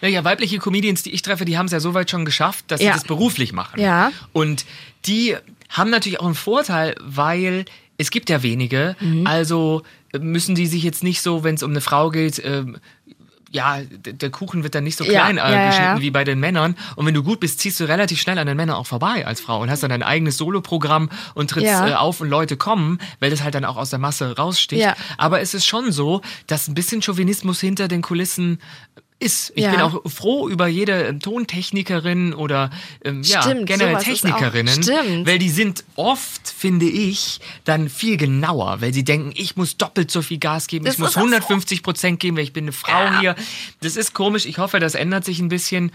Speaker 2: Naja, weibliche Comedians, die ich treffe, die haben es ja so weit schon geschafft, dass
Speaker 1: Ja.
Speaker 2: sie das beruflich machen.
Speaker 1: Ja.
Speaker 2: Und die haben natürlich auch einen Vorteil, weil es gibt ja wenige,
Speaker 1: Mhm.
Speaker 2: also müssen die sich jetzt nicht so, wenn es um eine Frau geht, ähm, ja, der Kuchen wird dann nicht so
Speaker 1: Ja,
Speaker 2: klein äh,
Speaker 1: ja, ja,
Speaker 2: geschnitten
Speaker 1: ja.
Speaker 2: wie bei den Männern. Und wenn du gut bist, ziehst du relativ schnell an den Männern auch vorbei als Frau und hast dann dein eigenes Soloprogramm und trittst
Speaker 1: Ja.
Speaker 2: äh, auf und Leute kommen, weil das halt dann auch aus der Masse raussticht.
Speaker 1: Ja.
Speaker 2: Aber es ist schon so, dass ein bisschen Chauvinismus hinter den Kulissen ist. Ich
Speaker 1: Ja.
Speaker 2: bin auch froh über jede ähm, Tontechnikerin oder ähm, ja,
Speaker 1: Stimmt,
Speaker 2: generell
Speaker 1: ist auch-
Speaker 2: Technikerinnen,
Speaker 1: stimmt.
Speaker 2: weil die sind oft, finde ich, dann viel genauer, weil sie denken, ich muss doppelt so viel Gas geben,
Speaker 1: Das
Speaker 2: ich muss
Speaker 1: ist auch so.
Speaker 2: 150 Prozent geben, weil ich bin eine Frau hier. Das ist komisch. Ich hoffe, das ändert sich ein bisschen.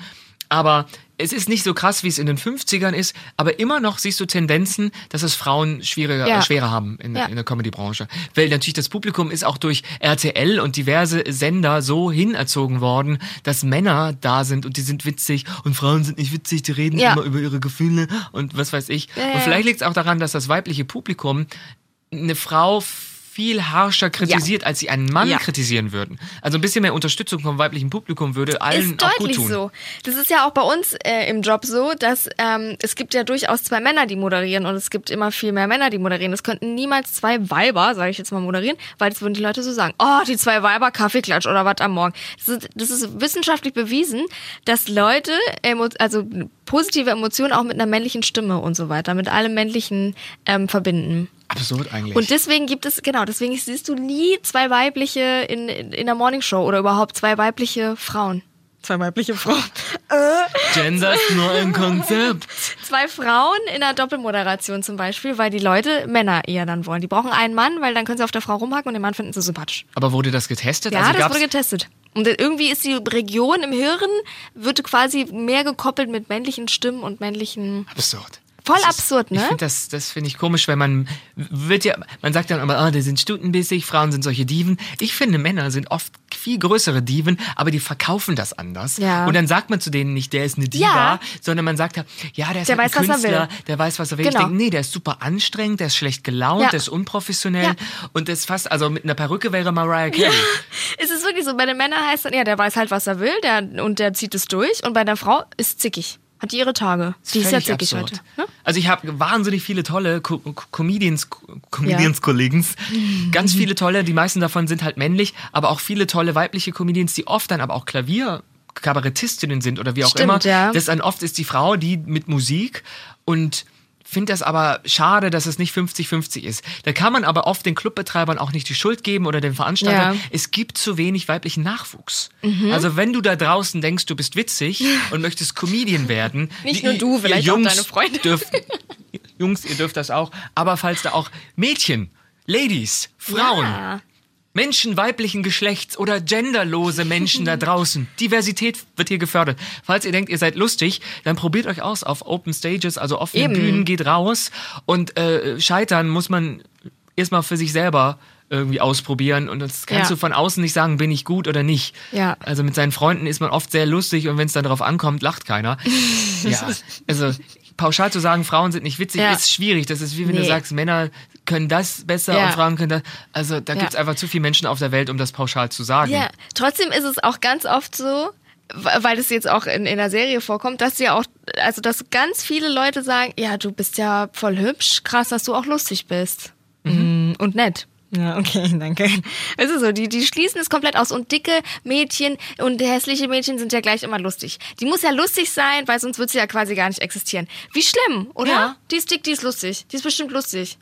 Speaker 2: Aber es ist nicht so krass, wie es in den 50ern ist, aber immer noch siehst du Tendenzen, dass es Frauen schwieriger,
Speaker 1: Ja.
Speaker 2: äh, schwerer haben in,
Speaker 1: Ja.
Speaker 2: in der Comedy-Branche. Weil natürlich das Publikum ist auch durch RTL und diverse Sender so hinerzogen worden, dass Männer da sind und die sind witzig und Frauen sind nicht witzig, die reden
Speaker 1: Ja.
Speaker 2: immer über ihre Gefühle und was weiß ich. Und vielleicht liegt es auch daran, dass das weibliche Publikum eine Frau viel harscher kritisiert, als sie einen Mann
Speaker 1: Ja.
Speaker 2: kritisieren würden. Also ein bisschen mehr Unterstützung vom weiblichen Publikum würde allen
Speaker 1: ist
Speaker 2: auch gut
Speaker 1: deutlich
Speaker 2: tun.
Speaker 1: so. Das ist ja auch bei uns äh, im Job so, dass ähm, es gibt ja durchaus zwei Männer, die moderieren und es gibt immer viel mehr Männer, die moderieren. Es könnten niemals zwei Weiber, sage ich jetzt mal, moderieren, weil das würden die Leute so sagen. Oh, die zwei Weiber, Kaffeeklatsch oder was am Morgen. Das ist, das ist wissenschaftlich bewiesen, dass Leute, also positive Emotionen auch mit einer männlichen Stimme und so weiter, mit allem Männlichen ähm, verbinden.
Speaker 2: Absurd eigentlich.
Speaker 1: Und deswegen gibt es, genau, deswegen siehst du nie zwei weibliche in, in, in der Morningshow oder überhaupt zwei weibliche Frauen. Zwei weibliche Frauen.
Speaker 2: Gender ist nur ein Konzept.
Speaker 1: Zwei Frauen in der Doppelmoderation zum Beispiel, weil die Leute Männer eher dann wollen. Die brauchen einen Mann, weil dann können sie auf der Frau rumhacken und den Mann finden sie sympathisch.
Speaker 2: Aber wurde das getestet?
Speaker 1: Ja,
Speaker 2: also
Speaker 1: das
Speaker 2: gab's-
Speaker 1: wurde getestet. Und irgendwie ist die Region im Hirn, wird quasi mehr gekoppelt mit männlichen Stimmen und männlichen...
Speaker 2: Absurd.
Speaker 1: Voll
Speaker 2: Das ist-
Speaker 1: absurd, ne?
Speaker 2: Ich finde das, das finde ich komisch, weil man wird ja, man sagt dann immer, ah, die sind stutenbissig, Frauen sind solche Diven. Ich finde, Männer sind oft viel größere Diven, aber die verkaufen das anders.
Speaker 1: Ja.
Speaker 2: Und dann sagt man zu denen nicht, der ist eine Diva,
Speaker 1: Ja.
Speaker 2: sondern man sagt ja, der ist
Speaker 1: Der
Speaker 2: halt
Speaker 1: weiß,
Speaker 2: ein
Speaker 1: was er
Speaker 2: Künstler,
Speaker 1: will.
Speaker 2: der weiß, was er will.
Speaker 1: Genau.
Speaker 2: Ich denke, nee, der ist super anstrengend, der ist schlecht gelaunt,
Speaker 1: Ja.
Speaker 2: der ist unprofessionell und das fast, also mit einer Perücke wäre Mariah Carey.
Speaker 1: Es ist wirklich so, bei den Männern heißt dann, ja, der weiß halt, was er will der, und der zieht es durch. Und bei der Frau ist zickig. Hat die ihre Tage. Die ist ja zickig heute. Ne?
Speaker 2: Also ich habe wahnsinnig viele tolle Co Co Comedians, Co- Comedians Kollegens, ganz viele tolle. Die meisten davon sind halt männlich, aber auch viele tolle weibliche Comedians, die oft dann aber auch Klavier Kabarettistinnen sind oder wie auch
Speaker 1: Stimmt,
Speaker 2: immer.
Speaker 1: ja.
Speaker 2: Das dann oft ist die Frau, die mit Musik und finde das aber schade, dass es nicht 50-50 ist. Da kann man aber oft den Clubbetreibern auch nicht die Schuld geben oder den Veranstaltern.
Speaker 1: Ja. Mhm.
Speaker 2: Es gibt zu wenig weiblichen Nachwuchs. Also wenn du da draußen denkst, du bist witzig und möchtest Comedian werden.
Speaker 1: Nicht
Speaker 2: die-
Speaker 1: nur du, vielleicht auch
Speaker 2: Jungs
Speaker 1: deine Freunde.
Speaker 2: Dürfen, Jungs, ihr dürft das auch. Aber falls da auch Mädchen, Ladies, Frauen,
Speaker 1: Ja.
Speaker 2: Menschen weiblichen Geschlechts oder genderlose Menschen da draußen. Diversität wird hier gefördert. Falls ihr denkt, ihr seid lustig, dann probiert euch aus auf Open Stages, also offenen
Speaker 1: Eben.
Speaker 2: Bühnen, geht raus. Und äh, scheitern muss man erstmal für sich selber irgendwie ausprobieren und das kannst
Speaker 1: Ja.
Speaker 2: du von außen nicht sagen, bin ich gut oder nicht.
Speaker 1: Ja.
Speaker 2: Also mit seinen Freunden ist man oft sehr lustig und wenn es dann darauf ankommt, lacht keiner. ja, also pauschal zu sagen, Frauen sind nicht witzig,
Speaker 1: Ja.
Speaker 2: ist schwierig. Das ist wie wenn du
Speaker 1: Nee.
Speaker 2: sagst, Männer können das besser
Speaker 1: Ja.
Speaker 2: und Frauen können das. Also da
Speaker 1: Ja.
Speaker 2: gibt's einfach zu viele Menschen auf der Welt, um das pauschal zu sagen.
Speaker 1: Ja, trotzdem ist es auch ganz oft so, weil es jetzt auch in, in der Serie vorkommt, dass ja auch, also dass ganz viele Leute sagen, ja, du bist ja voll hübsch, krass, dass du auch lustig bist. Mm, Und nett. Ja, okay, danke. Es ist so, die, die schließen es komplett aus. Und dicke Mädchen und hässliche Mädchen sind ja gleich immer lustig. Die muss ja lustig sein, weil sonst wird sie ja quasi gar nicht existieren. Wie schlimm, oder?
Speaker 2: Ja.
Speaker 1: Die ist dick, die ist lustig. Die ist bestimmt lustig.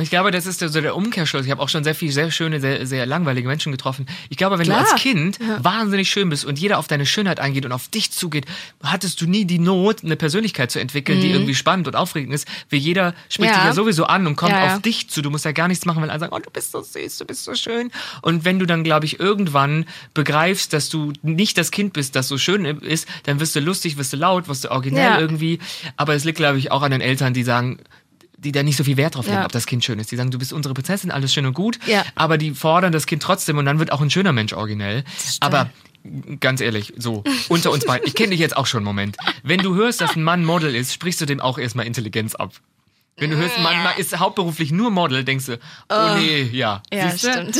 Speaker 2: Ich glaube, das ist so der Umkehrschluss. Ich habe auch schon sehr viele sehr schöne, sehr, sehr langweilige Menschen getroffen. Ich glaube, wenn
Speaker 1: Klar.
Speaker 2: du als Kind wahnsinnig schön bist und jeder auf deine Schönheit eingeht und auf dich zugeht, hattest du nie die Not, eine Persönlichkeit zu entwickeln, die irgendwie spannend und aufregend ist. Wie jeder spricht
Speaker 1: Mhm. Ja.
Speaker 2: dich ja sowieso an und kommt
Speaker 1: Ja, ja.
Speaker 2: auf dich zu. Du musst ja gar nichts machen, weil alle sagen, oh, du bist so süß, du bist so schön. Und wenn du dann, glaube ich, irgendwann begreifst, dass du nicht das Kind bist, das so schön ist, dann wirst du lustig, wirst du laut, wirst du originell
Speaker 1: Ja.
Speaker 2: irgendwie. Aber es liegt, glaube ich, auch an den Eltern, die sagen, die da nicht so viel Wert drauf legen,
Speaker 1: Ja.
Speaker 2: ob das Kind schön ist. Die sagen, du bist unsere Prinzessin, alles schön und gut,
Speaker 1: Ja.
Speaker 2: aber die fordern das Kind trotzdem und dann wird auch ein schöner Mensch originell. Aber ganz ehrlich, so, unter uns beiden, ich kenne dich jetzt auch schon einen Moment. Wenn du hörst, dass ein Mann Model ist, sprichst du dem auch erstmal Intelligenz ab. Wenn du hörst, ein Mann ist hauptberuflich nur Model, denkst du, oh nee, ja.
Speaker 1: Ja,
Speaker 2: Siehste?
Speaker 1: stimmt.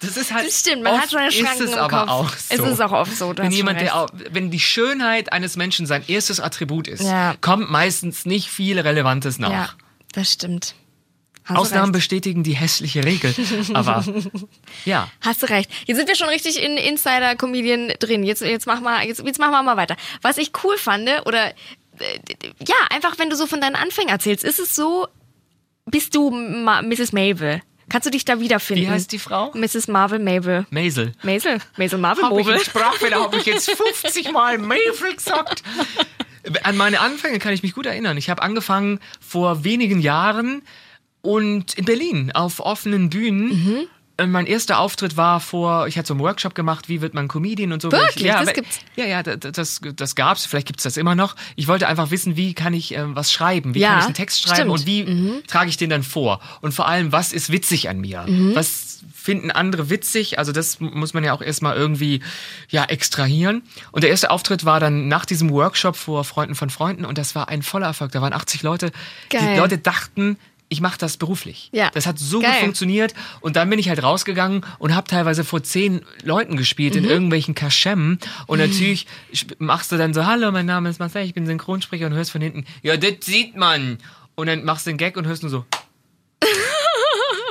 Speaker 2: Das ist halt.
Speaker 1: Das stimmt, man hat schon eine Schranken
Speaker 2: ist es
Speaker 1: im
Speaker 2: aber
Speaker 1: Kopf.
Speaker 2: auch
Speaker 1: Es
Speaker 2: so.
Speaker 1: ist auch oft so,
Speaker 2: Wenn jemand, der auch, wenn die Schönheit eines Menschen sein erstes Attribut ist,
Speaker 1: Ja.
Speaker 2: kommt meistens nicht viel Relevantes nach.
Speaker 1: Ja, das stimmt. Hast
Speaker 2: Ausnahmen bestätigen die hässliche Regel. Aber ja.
Speaker 1: Hast du recht. Jetzt sind wir schon richtig in Insider-Comedian drin. Jetzt, jetzt, mach mal, jetzt, jetzt machen wir mal weiter. Was ich cool fand, oder äh, ja, einfach wenn du so von deinen Anfängen erzählst, ist es so, bist du Ma Mrs. Mavel? Kannst du dich da wiederfinden?
Speaker 2: Wie heißt die Frau?
Speaker 1: Mrs. Marvel Mabel.
Speaker 2: Maisel.
Speaker 1: Maisel? Maisel Marvel
Speaker 2: Habe ich
Speaker 1: Mobel.
Speaker 2: im Sprachfehler, habe ich jetzt 50 Mal Maisel gesagt. An meine Anfänge kann ich mich gut erinnern. Ich habe angefangen vor wenigen Jahren und in Berlin auf offenen Bühnen.
Speaker 1: Mhm.
Speaker 2: Äh, Mein erster Auftritt war vor, ich hatte so einen Workshop gemacht, wie wird man Comedian und so.
Speaker 1: Wirklich?
Speaker 2: Ja,
Speaker 1: Das
Speaker 2: aber-
Speaker 1: gibt's?
Speaker 2: Ja, ja, da- da- das, das gab's. Vielleicht gibt's das immer noch. Ich wollte einfach wissen, wie kann ich äh, was schreiben? Wie
Speaker 1: Ja,
Speaker 2: kann ich einen Text schreiben
Speaker 1: stimmt. Mhm.
Speaker 2: und wie trage ich den dann vor? Und vor allem, was ist witzig an mir? Was finden andere witzig? Also das muss man ja auch erstmal irgendwie ja, extrahieren. Und der erste Auftritt war dann nach diesem Workshop vor Freunden von Freunden und das war ein voller Erfolg. Da waren 80 Leute. Die
Speaker 1: Geil.
Speaker 2: Leute dachten, ich mache das beruflich.
Speaker 1: Ja.
Speaker 2: Das hat so
Speaker 1: Geil.
Speaker 2: gut funktioniert. Und dann bin ich halt rausgegangen und habe teilweise vor zehn Leuten gespielt in irgendwelchen Kaschemmen. Und natürlich machst du dann so, hallo, mein Name ist Marcel, ich bin Synchronsprecher und hörst von hinten, ja, das sieht man. Und dann machst du den Gag und hörst nur so.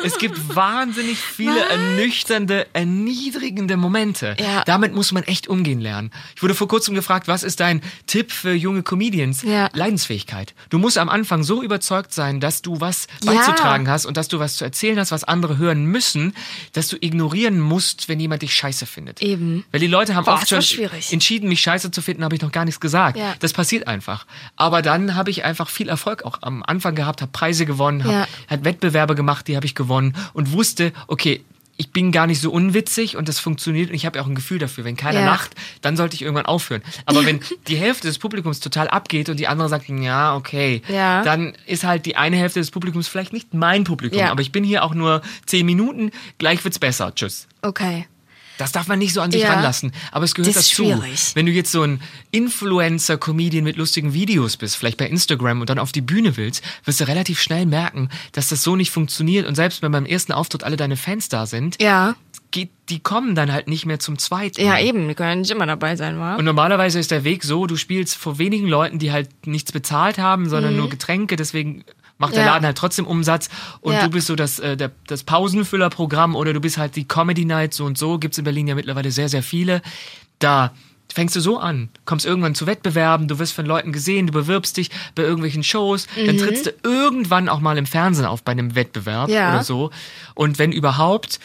Speaker 2: Es gibt wahnsinnig viele ernüchternde, erniedrigende Momente.
Speaker 1: Ja.
Speaker 2: Damit muss man echt umgehen lernen. Ich wurde vor kurzem gefragt, was ist dein Tipp für junge Comedians?
Speaker 1: Ja.
Speaker 2: Leidensfähigkeit. Du musst am Anfang so überzeugt sein, dass du was
Speaker 1: Ja.
Speaker 2: beizutragen hast und dass du was zu erzählen hast, was andere hören müssen, dass du ignorieren musst, wenn jemand dich scheiße findet.
Speaker 1: Eben.
Speaker 2: Weil die Leute haben
Speaker 1: Boah,
Speaker 2: oft schon
Speaker 1: schwierig.
Speaker 2: entschieden, mich scheiße zu finden, habe ich noch gar nichts gesagt.
Speaker 1: Ja.
Speaker 2: Das passiert einfach. Aber dann habe ich einfach viel Erfolg auch am Anfang gehabt, habe Preise gewonnen, habe
Speaker 1: Ja.
Speaker 2: hat Wettbewerbe gemacht, die habe ich gewonnen und wusste, okay, ich bin gar nicht so unwitzig und das funktioniert und ich habe auch ein Gefühl dafür. Wenn keiner
Speaker 1: Ja.
Speaker 2: lacht, dann sollte ich irgendwann aufhören. Aber wenn die Hälfte des Publikums total abgeht und die andere sagt, ja, okay,
Speaker 1: Ja.
Speaker 2: dann ist halt die eine Hälfte des Publikums vielleicht nicht mein Publikum,
Speaker 1: Ja.
Speaker 2: aber ich bin hier auch nur zehn Minuten, gleich wird's besser. Tschüss.
Speaker 1: Okay.
Speaker 2: Das darf man nicht so an sich
Speaker 1: Ja.
Speaker 2: ranlassen. Aber es gehört
Speaker 1: Das ist
Speaker 2: dazu.
Speaker 1: schwierig.
Speaker 2: Wenn du jetzt so ein Influencer-Comedian mit lustigen Videos bist, vielleicht bei Instagram und dann auf die Bühne willst, wirst du relativ schnell merken, dass das so nicht funktioniert. Und selbst wenn beim ersten Auftritt alle deine Fans da sind,
Speaker 1: Ja.
Speaker 2: geht, die kommen dann halt nicht mehr zum zweiten.
Speaker 1: Ja, eben. Die können ja nicht immer dabei sein, wa?
Speaker 2: Und normalerweise ist der Weg so, du spielst vor wenigen Leuten, die halt nichts bezahlt haben, sondern
Speaker 1: Mhm.
Speaker 2: nur Getränke, deswegen macht der
Speaker 1: Ja.
Speaker 2: Laden halt trotzdem Umsatz und
Speaker 1: Ja.
Speaker 2: du bist so das, äh, der, das Pausenfüllerprogramm oder du bist halt die Comedy Night so und so, gibt's in Berlin ja mittlerweile sehr, sehr viele. Da fängst du so an, kommst irgendwann zu Wettbewerben, du wirst von Leuten gesehen, du bewirbst dich bei irgendwelchen Shows, dann trittst du irgendwann auch mal im Fernsehen auf bei einem Wettbewerb
Speaker 1: Ja.
Speaker 2: oder so. Und wenn überhaupt,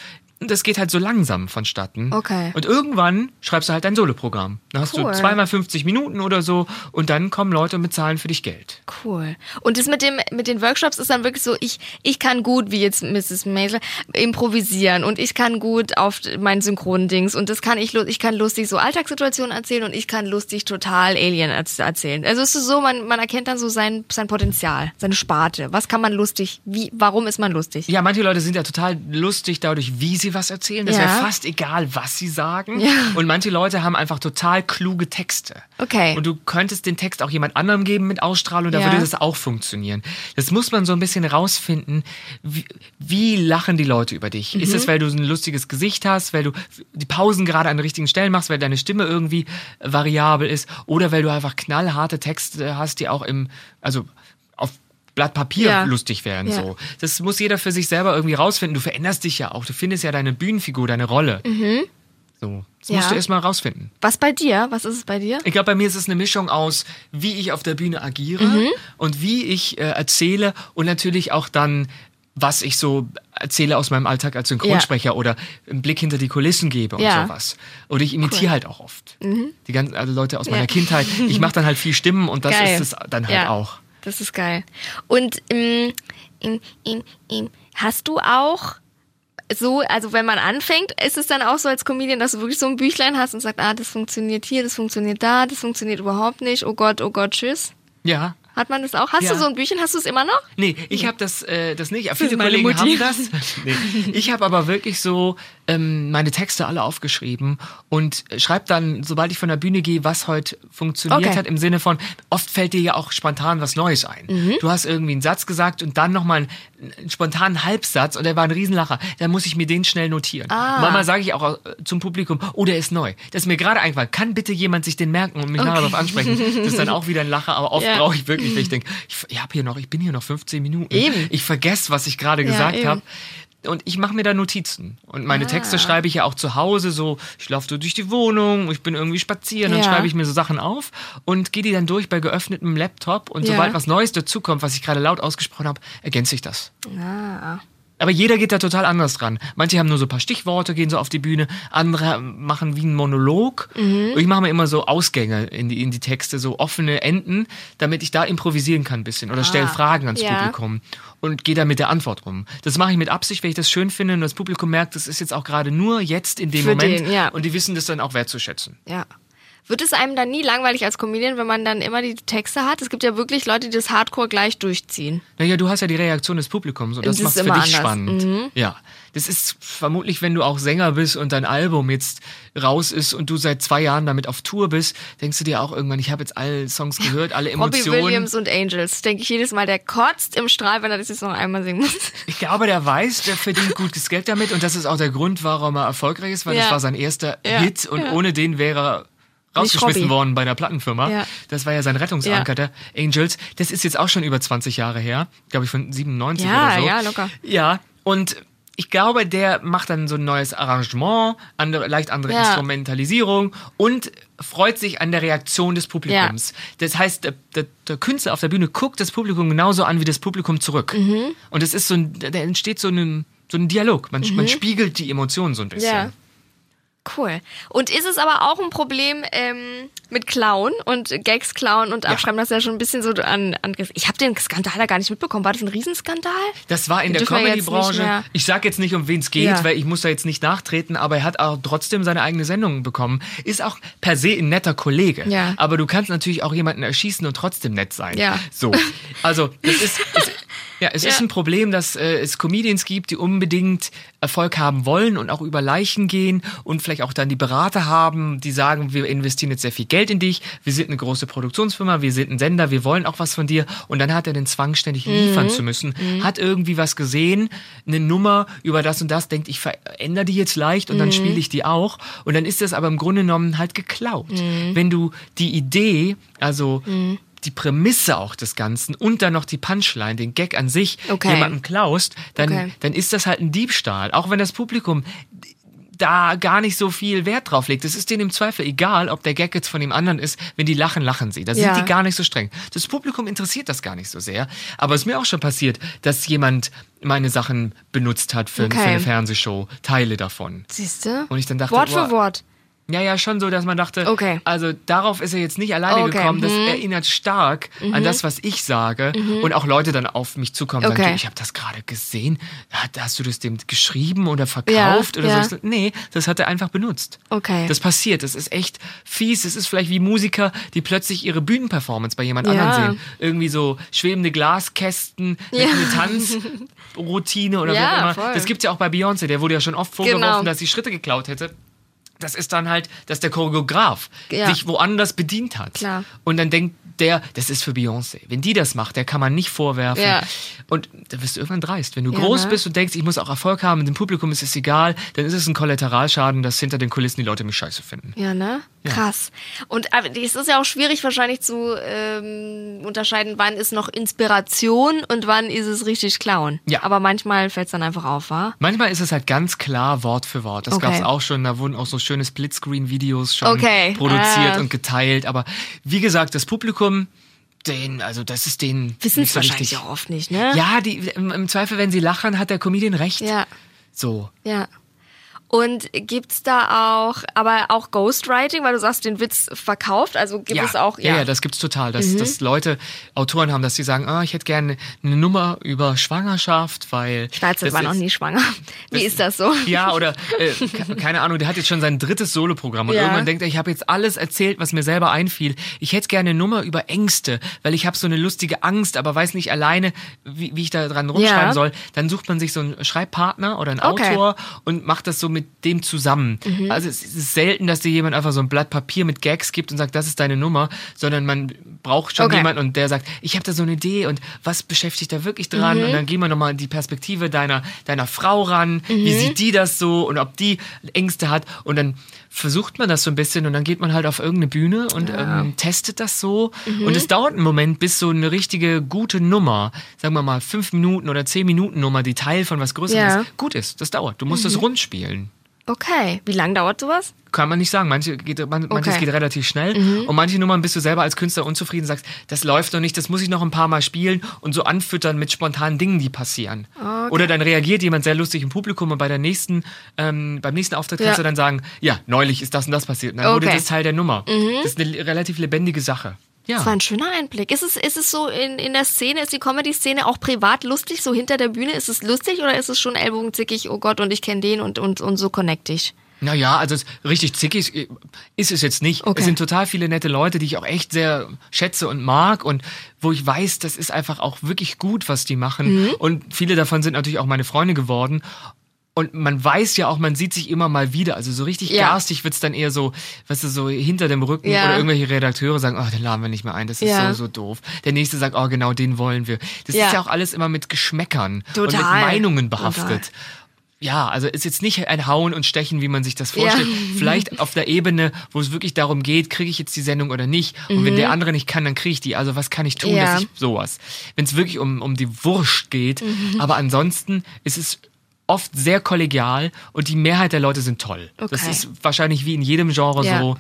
Speaker 2: das geht halt so langsam vonstatten.
Speaker 1: Okay.
Speaker 2: Und irgendwann schreibst du halt dein Soloprogramm. Dann hast
Speaker 1: Cool.
Speaker 2: du zweimal 50 Minuten oder so und dann kommen Leute und bezahlen für dich Geld.
Speaker 1: Cool. Und das mit dem mit den Workshops ist dann wirklich so, ich ich kann gut, wie jetzt Mrs. Maisel, improvisieren und ich kann gut auf mein Synchrondings und das kann ich ich kann lustig so Alltagssituationen erzählen und ich kann lustig total Alien erz- erzählen. Also es ist so, man man erkennt dann so sein sein Potenzial, seine Sparte. Was kann man lustig? Wie warum ist man lustig?
Speaker 2: Ja, manche Leute sind ja total lustig dadurch, wie sie was erzählen. Das
Speaker 1: Ja.
Speaker 2: ist ja fast egal, was sie sagen.
Speaker 1: Ja.
Speaker 2: Und manche Leute haben einfach total kluge Texte.
Speaker 1: Okay.
Speaker 2: Und du könntest den Text auch jemand anderem geben mit Ausstrahlung, da
Speaker 1: Ja.
Speaker 2: würde das auch funktionieren. Das muss man so ein bisschen rausfinden. Wie, wie lachen die Leute über dich? Ist
Speaker 1: Mhm.
Speaker 2: es, weil du ein lustiges Gesicht hast, weil du die Pausen gerade an den richtigen Stellen machst, weil deine Stimme irgendwie variabel ist oder weil du einfach knallharte Texte hast, die auch im, also auf Blatt Papier
Speaker 1: Ja.
Speaker 2: lustig werden.
Speaker 1: Ja.
Speaker 2: So. Das muss jeder für sich selber irgendwie rausfinden. Du veränderst dich ja auch. Du findest ja deine Bühnenfigur, deine Rolle. So. Das
Speaker 1: Mhm. Ja.
Speaker 2: musst du erstmal rausfinden.
Speaker 1: Was bei dir? Was ist es bei dir?
Speaker 2: Ich glaube, bei mir ist es eine Mischung aus, wie ich auf der Bühne agiere
Speaker 1: Mhm.
Speaker 2: und wie ich äh, erzähle und natürlich auch dann, was ich so erzähle aus meinem Alltag als Synchronsprecher oder einen Blick hinter die Kulissen gebe und
Speaker 1: Ja.
Speaker 2: sowas. Oder ich imitiere halt auch oft. Die ganzen also Leute aus
Speaker 1: Ja.
Speaker 2: meiner Kindheit. Ich mache dann halt viel Stimmen und das
Speaker 1: Geil.
Speaker 2: ist es dann halt
Speaker 1: Ja.
Speaker 2: auch.
Speaker 1: Das ist geil. Und ähm, ähm, hast du auch so, also wenn man anfängt, ist es dann auch so als Comedian, dass du wirklich so ein Büchlein hast und sagst, ah, das funktioniert hier, das funktioniert da, das funktioniert überhaupt nicht, oh Gott, oh Gott, tschüss.
Speaker 2: Ja.
Speaker 1: Hat man das auch? Hast
Speaker 2: Ja.
Speaker 1: du so ein Büchchen? Hast du es immer noch?
Speaker 2: Nee, ich habe das, äh, das nicht.
Speaker 1: ist
Speaker 2: Viele Kollegen
Speaker 1: Mutti.
Speaker 2: haben das. nee. Ich habe aber wirklich so ähm, meine Texte alle aufgeschrieben und schreibe dann, sobald ich von der Bühne gehe, was heute funktioniert
Speaker 1: Okay.
Speaker 2: hat, im Sinne von, oft fällt dir ja auch spontan was Neues ein.
Speaker 1: Mhm.
Speaker 2: Du hast irgendwie einen Satz gesagt und dann nochmal einen, einen spontanen Halbsatz und der war ein Riesenlacher. Dann muss ich mir den schnell notieren.
Speaker 1: Ah.
Speaker 2: Manchmal sage ich auch äh, zum Publikum, oh, der ist neu. Das ist mir gerade eingefallen. Kann bitte jemand sich den merken und mich nachher darauf ansprechen? Das ist dann auch wieder ein Lacher, aber oft
Speaker 1: Ja.
Speaker 2: brauche ich wirklich, wenn ich denke, ich, ich habe hier noch, ich bin hier noch 15 Minuten.
Speaker 1: Eben.
Speaker 2: Ich vergesse, was ich gerade
Speaker 1: Ja,
Speaker 2: gesagt habe. Und ich mache mir da Notizen. Und meine
Speaker 1: Ah.
Speaker 2: Texte schreibe ich ja auch zu Hause, so, ich laufe so durch die Wohnung, ich bin irgendwie spazieren, dann
Speaker 1: Ja.
Speaker 2: schreibe ich mir so Sachen auf und gehe die dann durch bei geöffnetem Laptop. Und
Speaker 1: Ja.
Speaker 2: sobald was Neues dazukommt, was ich gerade laut ausgesprochen habe, ergänze ich das.
Speaker 1: Ah.
Speaker 2: Aber jeder geht da total anders dran. Manche haben nur so ein paar Stichworte, gehen so auf die Bühne, andere machen wie einen Monolog.
Speaker 1: Mhm.
Speaker 2: Und ich mache mir immer so Ausgänge in die, in die Texte, so offene Enden, damit ich da improvisieren kann ein bisschen oder stelle Fragen ans
Speaker 1: Ah, ja.
Speaker 2: Publikum und gehe da mit der Antwort um. Das mache ich mit Absicht, weil ich das schön finde und das Publikum merkt, das ist jetzt auch gerade nur jetzt in dem
Speaker 1: Für
Speaker 2: Moment
Speaker 1: den, ja.
Speaker 2: und die wissen das dann auch wertzuschätzen.
Speaker 1: Ja. Wird es einem dann nie langweilig als Comedian, wenn man dann immer die Texte hat? Es gibt ja wirklich Leute, die das Hardcore gleich durchziehen.
Speaker 2: Naja, du hast ja die Reaktion des Publikums und das,
Speaker 1: Das
Speaker 2: macht für dich
Speaker 1: anders.
Speaker 2: spannend.
Speaker 1: Mhm.
Speaker 2: Ja. Das ist vermutlich, wenn du auch Sänger bist und dein Album jetzt raus ist und du seit zwei Jahren damit auf Tour bist, denkst du dir auch irgendwann, ich habe jetzt alle Songs gehört, alle
Speaker 1: Robbie
Speaker 2: Emotionen.
Speaker 1: Williams und Angels, denke ich jedes Mal, der kotzt im Strahl, wenn er das jetzt noch einmal singen muss.
Speaker 2: Ich glaube, der weiß, der verdient gutes Geld damit und das ist auch der Grund, warum er erfolgreich ist, weil
Speaker 1: Ja.
Speaker 2: das war sein erster
Speaker 1: Ja.
Speaker 2: Hit und
Speaker 1: Ja.
Speaker 2: ohne den wäre er rausgeschmissen worden bei einer Plattenfirma.
Speaker 1: Ja.
Speaker 2: Das war ja sein Rettungsanker, der Angels. Das ist jetzt auch schon über 20 Jahre her, glaube ich von 97
Speaker 1: Ja,
Speaker 2: oder so.
Speaker 1: ja, locker.
Speaker 2: Ja, und ich glaube, der macht dann so ein neues Arrangement, andere, leicht andere
Speaker 1: Ja.
Speaker 2: Instrumentalisierung und freut sich an der Reaktion des Publikums. Das heißt, der, der, der Künstler auf der Bühne guckt das Publikum genauso an wie das Publikum zurück.
Speaker 1: Mhm.
Speaker 2: Und es ist so ein, da entsteht so ein, so ein Dialog. Man, man spiegelt die Emotionen so ein bisschen.
Speaker 1: Mhm. Ja. Cool. Und ist es aber auch ein Problem ähm, mit Klauen und Gags klauen und abschreiben, das ist ja schon ein bisschen so an, an Ich habe den Skandal da gar nicht mitbekommen. War das ein Riesenskandal?
Speaker 2: Das war in
Speaker 1: Den
Speaker 2: der Comedy-Branche. Ich sag jetzt nicht, um wen es geht,
Speaker 1: Ja.
Speaker 2: weil ich muss da jetzt nicht nachtreten, aber er hat auch trotzdem seine eigene Sendung bekommen. Ist auch per se ein netter Kollege.
Speaker 1: Ja.
Speaker 2: Aber du kannst natürlich auch jemanden erschießen und trotzdem nett sein.
Speaker 1: Ja.
Speaker 2: So. Also, das ist. Es, ja, es ist
Speaker 1: Ja.
Speaker 2: ein Problem, dass äh, es Comedians gibt, die unbedingt Erfolg haben wollen und auch über Leichen gehen und vielleicht auch dann die Berater haben, die sagen, wir investieren jetzt sehr viel Geld in dich, wir sind eine große Produktionsfirma, wir sind ein Sender, wir wollen auch was von dir. Und dann hat er den Zwang, ständig liefern zu müssen, hat irgendwie was gesehen, eine Nummer über das und das, denkt, ich verändere die jetzt leicht und dann spiele ich die auch. Und dann ist das aber im Grunde genommen halt geklaut. Wenn du die Idee, also die Prämisse auch des Ganzen und dann noch die Punchline, den Gag an sich
Speaker 1: Okay.
Speaker 2: jemandem klaust, dann,
Speaker 1: Okay.
Speaker 2: dann ist das halt ein Diebstahl. Auch wenn das Publikum da gar nicht so viel Wert drauf legt. Es ist denen im Zweifel egal, ob der Gag jetzt von dem anderen ist. Wenn die lachen, lachen sie. Da sind
Speaker 1: Ja.
Speaker 2: die gar nicht so streng. Das Publikum interessiert das gar nicht so sehr. Aber es ist mir auch schon passiert, dass jemand meine Sachen benutzt hat für,
Speaker 1: Okay.
Speaker 2: für eine Fernsehshow. Teile davon.
Speaker 1: Siehst du?
Speaker 2: Und ich dann dachte,
Speaker 1: Wort für
Speaker 2: boah,
Speaker 1: Wort.
Speaker 2: Ja, ja, schon so, dass man dachte,
Speaker 1: Okay.
Speaker 2: also darauf ist er jetzt nicht alleine
Speaker 1: Okay,
Speaker 2: gekommen. Das
Speaker 1: mhm.
Speaker 2: erinnert stark an das, was ich sage. Und auch Leute dann auf mich zukommen und
Speaker 1: Okay.
Speaker 2: sagen, ich habe das gerade gesehen. Hast du das dem geschrieben oder verkauft
Speaker 1: Ja,
Speaker 2: oder
Speaker 1: ja.
Speaker 2: so? Nee, das hat er einfach benutzt.
Speaker 1: Okay.
Speaker 2: Das passiert. Das ist echt fies. Es ist vielleicht wie Musiker, die plötzlich ihre Bühnenperformance bei jemand
Speaker 1: Ja.
Speaker 2: anderem sehen. Irgendwie so schwebende Glaskästen mit
Speaker 1: Ja.
Speaker 2: einer Tanzroutine oder
Speaker 1: Ja,
Speaker 2: wie auch immer.
Speaker 1: voll. Genau.
Speaker 2: Das gibt's ja auch bei Beyoncé. Der wurde ja schon oft vorgeworfen, dass sie Schritte geklaut hätte das ist dann halt, dass der Choreograf
Speaker 1: Ja.
Speaker 2: sich woanders bedient hat.
Speaker 1: Klar.
Speaker 2: Und dann denkt der, das ist für Beyoncé. Wenn die das macht, der kann man nicht vorwerfen.
Speaker 1: Ja.
Speaker 2: Und da wirst du irgendwann dreist. Wenn du
Speaker 1: Ja,
Speaker 2: groß
Speaker 1: ne?
Speaker 2: bist und denkst, ich muss auch Erfolg haben, dem Publikum ist es egal, dann ist es ein Kollateralschaden, dass hinter den Kulissen die Leute mich scheiße finden.
Speaker 1: Ja, ne? Krass. Und es ist ja auch schwierig wahrscheinlich zu ähm, unterscheiden, wann ist noch Inspiration und wann ist es richtig Klauen.
Speaker 2: Ja.
Speaker 1: Aber manchmal fällt es dann einfach auf, wa?
Speaker 2: Manchmal ist es halt ganz klar Wort für Wort. Das
Speaker 1: Okay.
Speaker 2: gab's auch schon. Da wurden auch so schöne Splitscreen-Videos schon
Speaker 1: Okay.
Speaker 2: produziert
Speaker 1: Ah.
Speaker 2: und geteilt. Aber wie gesagt, das Publikum, den, also das ist denen
Speaker 1: Wissen es
Speaker 2: so
Speaker 1: wahrscheinlich
Speaker 2: richtig.
Speaker 1: auch oft nicht, ne?
Speaker 2: Ja, die, im, im Zweifel, wenn sie lachen, hat der Comedian recht.
Speaker 1: Ja.
Speaker 2: So.
Speaker 1: Ja. Und gibt's da auch, aber auch Ghostwriting, weil du sagst, den Witz verkauft, also gibt
Speaker 2: ja.
Speaker 1: es auch,
Speaker 2: ja, ja, das gibt's total, dass, dass Leute, Autoren haben, dass sie sagen, ah, ich hätte gerne eine Nummer über Schwangerschaft, weil
Speaker 1: Schwarze
Speaker 2: das
Speaker 1: war noch
Speaker 2: ist-
Speaker 1: nie schwanger. Wie ist das so?
Speaker 2: Ja, oder äh, ke- keine Ahnung, der hat jetzt schon sein drittes Soloprogramm und
Speaker 1: Ja.
Speaker 2: irgendwann denkt er, ich habe jetzt alles erzählt, was mir selber einfiel. Ich hätte gerne eine Nummer über Ängste, weil ich habe so eine lustige Angst, aber weiß nicht alleine, wie, wie ich da dran rumschreiben
Speaker 1: Ja.
Speaker 2: soll. Dann sucht man sich so einen Schreibpartner oder einen
Speaker 1: Okay.
Speaker 2: Autor und macht das so mit dem zusammen.
Speaker 1: Mhm.
Speaker 2: Also es ist selten, dass dir jemand einfach so ein Blatt Papier mit Gags gibt und sagt, das ist deine Nummer, sondern man braucht schon
Speaker 1: Okay.
Speaker 2: jemanden und der sagt, ich habe da so eine Idee und was beschäftigt da wirklich dran?
Speaker 1: Mhm.
Speaker 2: Und dann gehen wir nochmal die Perspektive deiner, deiner Frau ran.
Speaker 1: Mhm.
Speaker 2: Wie sieht die das so und ob die Ängste hat? Und dann versucht man das so ein bisschen und dann geht man halt auf irgendeine Bühne und ähm, testet das so.
Speaker 1: Mhm.
Speaker 2: Und es dauert einen Moment, bis so eine richtige gute Nummer, sagen wir mal fünf Minuten oder zehn Minuten Nummer, die Teil von was Größerem
Speaker 1: Ja. Mhm.
Speaker 2: ist, gut ist. Das dauert. Du musst es rund spielen.
Speaker 1: Okay. Wie lange dauert sowas?
Speaker 2: Kann man nicht sagen. Manche geht, man, Manches
Speaker 1: Okay. Mhm.
Speaker 2: geht relativ schnell. Und manche Nummern bist du selber als Künstler unzufrieden, sagst, das läuft noch nicht, das muss ich noch ein paar Mal spielen und so anfüttern mit spontanen Dingen, die passieren. Oder dann reagiert jemand sehr lustig im Publikum und bei der nächsten, ähm, beim nächsten Auftritt kannst
Speaker 1: Ja.
Speaker 2: du dann sagen, ja, neulich ist das und das passiert. Und dann wurde
Speaker 1: Okay. Mhm.
Speaker 2: das Teil der Nummer. Das ist eine relativ lebendige Sache. Ja.
Speaker 1: Das war ein schöner Einblick. Ist es, ist es so in, in der Szene, ist die Comedy-Szene auch privat lustig, so hinter der Bühne? Ist es lustig oder ist es schon ellbogenzickig, oh Gott, und ich kenne den und, und, und so connect ich?
Speaker 2: Naja, also richtig zickig ist es jetzt nicht.
Speaker 1: Okay.
Speaker 2: Es sind total viele nette Leute, die ich auch echt sehr schätze und mag und wo ich weiß, das ist einfach auch wirklich gut, was die machen.
Speaker 1: Mhm.
Speaker 2: Und viele davon sind natürlich auch meine Freunde geworden. Und man weiß ja auch, man sieht sich immer mal wieder. Also so richtig
Speaker 1: Ja.
Speaker 2: garstig wird's dann eher so, weißt du, so hinter dem Rücken
Speaker 1: Ja.
Speaker 2: oder irgendwelche Redakteure sagen, oh, den laden wir nicht mehr ein, das ist
Speaker 1: Ja.
Speaker 2: so, so doof. Der nächste sagt, oh, genau, den wollen wir. Das ist ja auch alles immer mit Geschmäckern und mit
Speaker 1: Total.
Speaker 2: Meinungen
Speaker 1: Total.
Speaker 2: behaftet. Ja, also ist jetzt nicht ein Hauen und Stechen, wie man sich das vorstellt. Vielleicht auf der Ebene, wo es wirklich darum geht, kriege ich jetzt die Sendung oder nicht. Und wenn der andere nicht kann, dann kriege ich die. Also was kann ich tun,
Speaker 1: Mhm.
Speaker 2: Dass ich sowas. Wenn es wirklich um, um die Wurst geht.
Speaker 1: Mhm.
Speaker 2: Aber ansonsten ist es oft sehr kollegial und die Mehrheit der Leute sind toll. Das
Speaker 1: Okay.
Speaker 2: ist wahrscheinlich wie in jedem Genre
Speaker 1: Ja.
Speaker 2: so.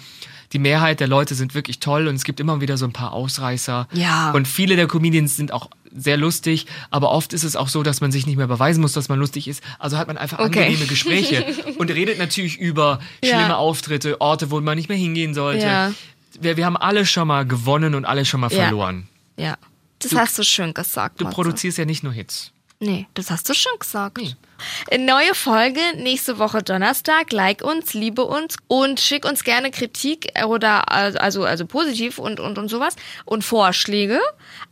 Speaker 2: Die Mehrheit der Leute sind wirklich toll und es gibt immer wieder so ein paar Ausreißer.
Speaker 1: Ja.
Speaker 2: Und viele der Comedians sind auch sehr lustig, aber oft ist es auch so, dass man sich nicht mehr beweisen muss, dass man lustig ist. Also hat man einfach
Speaker 1: Okay.
Speaker 2: angenehme Gespräche und redet natürlich über
Speaker 1: Ja.
Speaker 2: schlimme Auftritte, Orte, wo man nicht mehr hingehen sollte.
Speaker 1: Ja.
Speaker 2: Wir, wir haben alle schon mal gewonnen und alle schon mal verloren.
Speaker 1: Ja. Das
Speaker 2: Du-
Speaker 1: hast du schön gesagt.
Speaker 2: Du
Speaker 1: Matze.
Speaker 2: produzierst ja nicht nur Hits.
Speaker 1: Nee, das hast du schon gesagt.
Speaker 2: Nee.
Speaker 1: Neue Folge nächste Woche Donnerstag. Like uns, liebe uns und schick uns gerne Kritik oder also also positiv und und und sowas und Vorschläge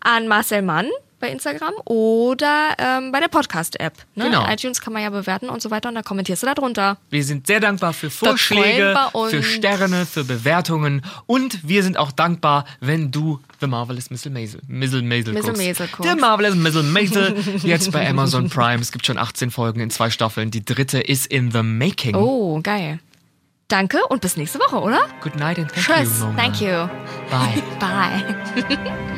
Speaker 1: an Marcel Mann bei Instagram oder ähm, bei der Podcast-App. Ne?
Speaker 2: Genau.
Speaker 1: iTunes kann man ja bewerten und so weiter und dann kommentierst du da drunter.
Speaker 2: Wir sind sehr dankbar für Vorschläge, für Sterne, für Bewertungen und wir sind auch dankbar, wenn du The Marvelous Missile Maisel, Missile Maisel
Speaker 1: Missile. Maisel guckst.
Speaker 2: The Marvelous Missile Maisel, jetzt bei Amazon Prime. Es gibt schon 18 Folgen in zwei Staffeln. Die dritte ist in the making.
Speaker 1: Oh, geil. Danke und bis nächste Woche, oder?
Speaker 2: Good night and thank
Speaker 1: Tschüss.
Speaker 2: you, Mona.
Speaker 1: Thank you.
Speaker 2: Bye.
Speaker 1: Bye.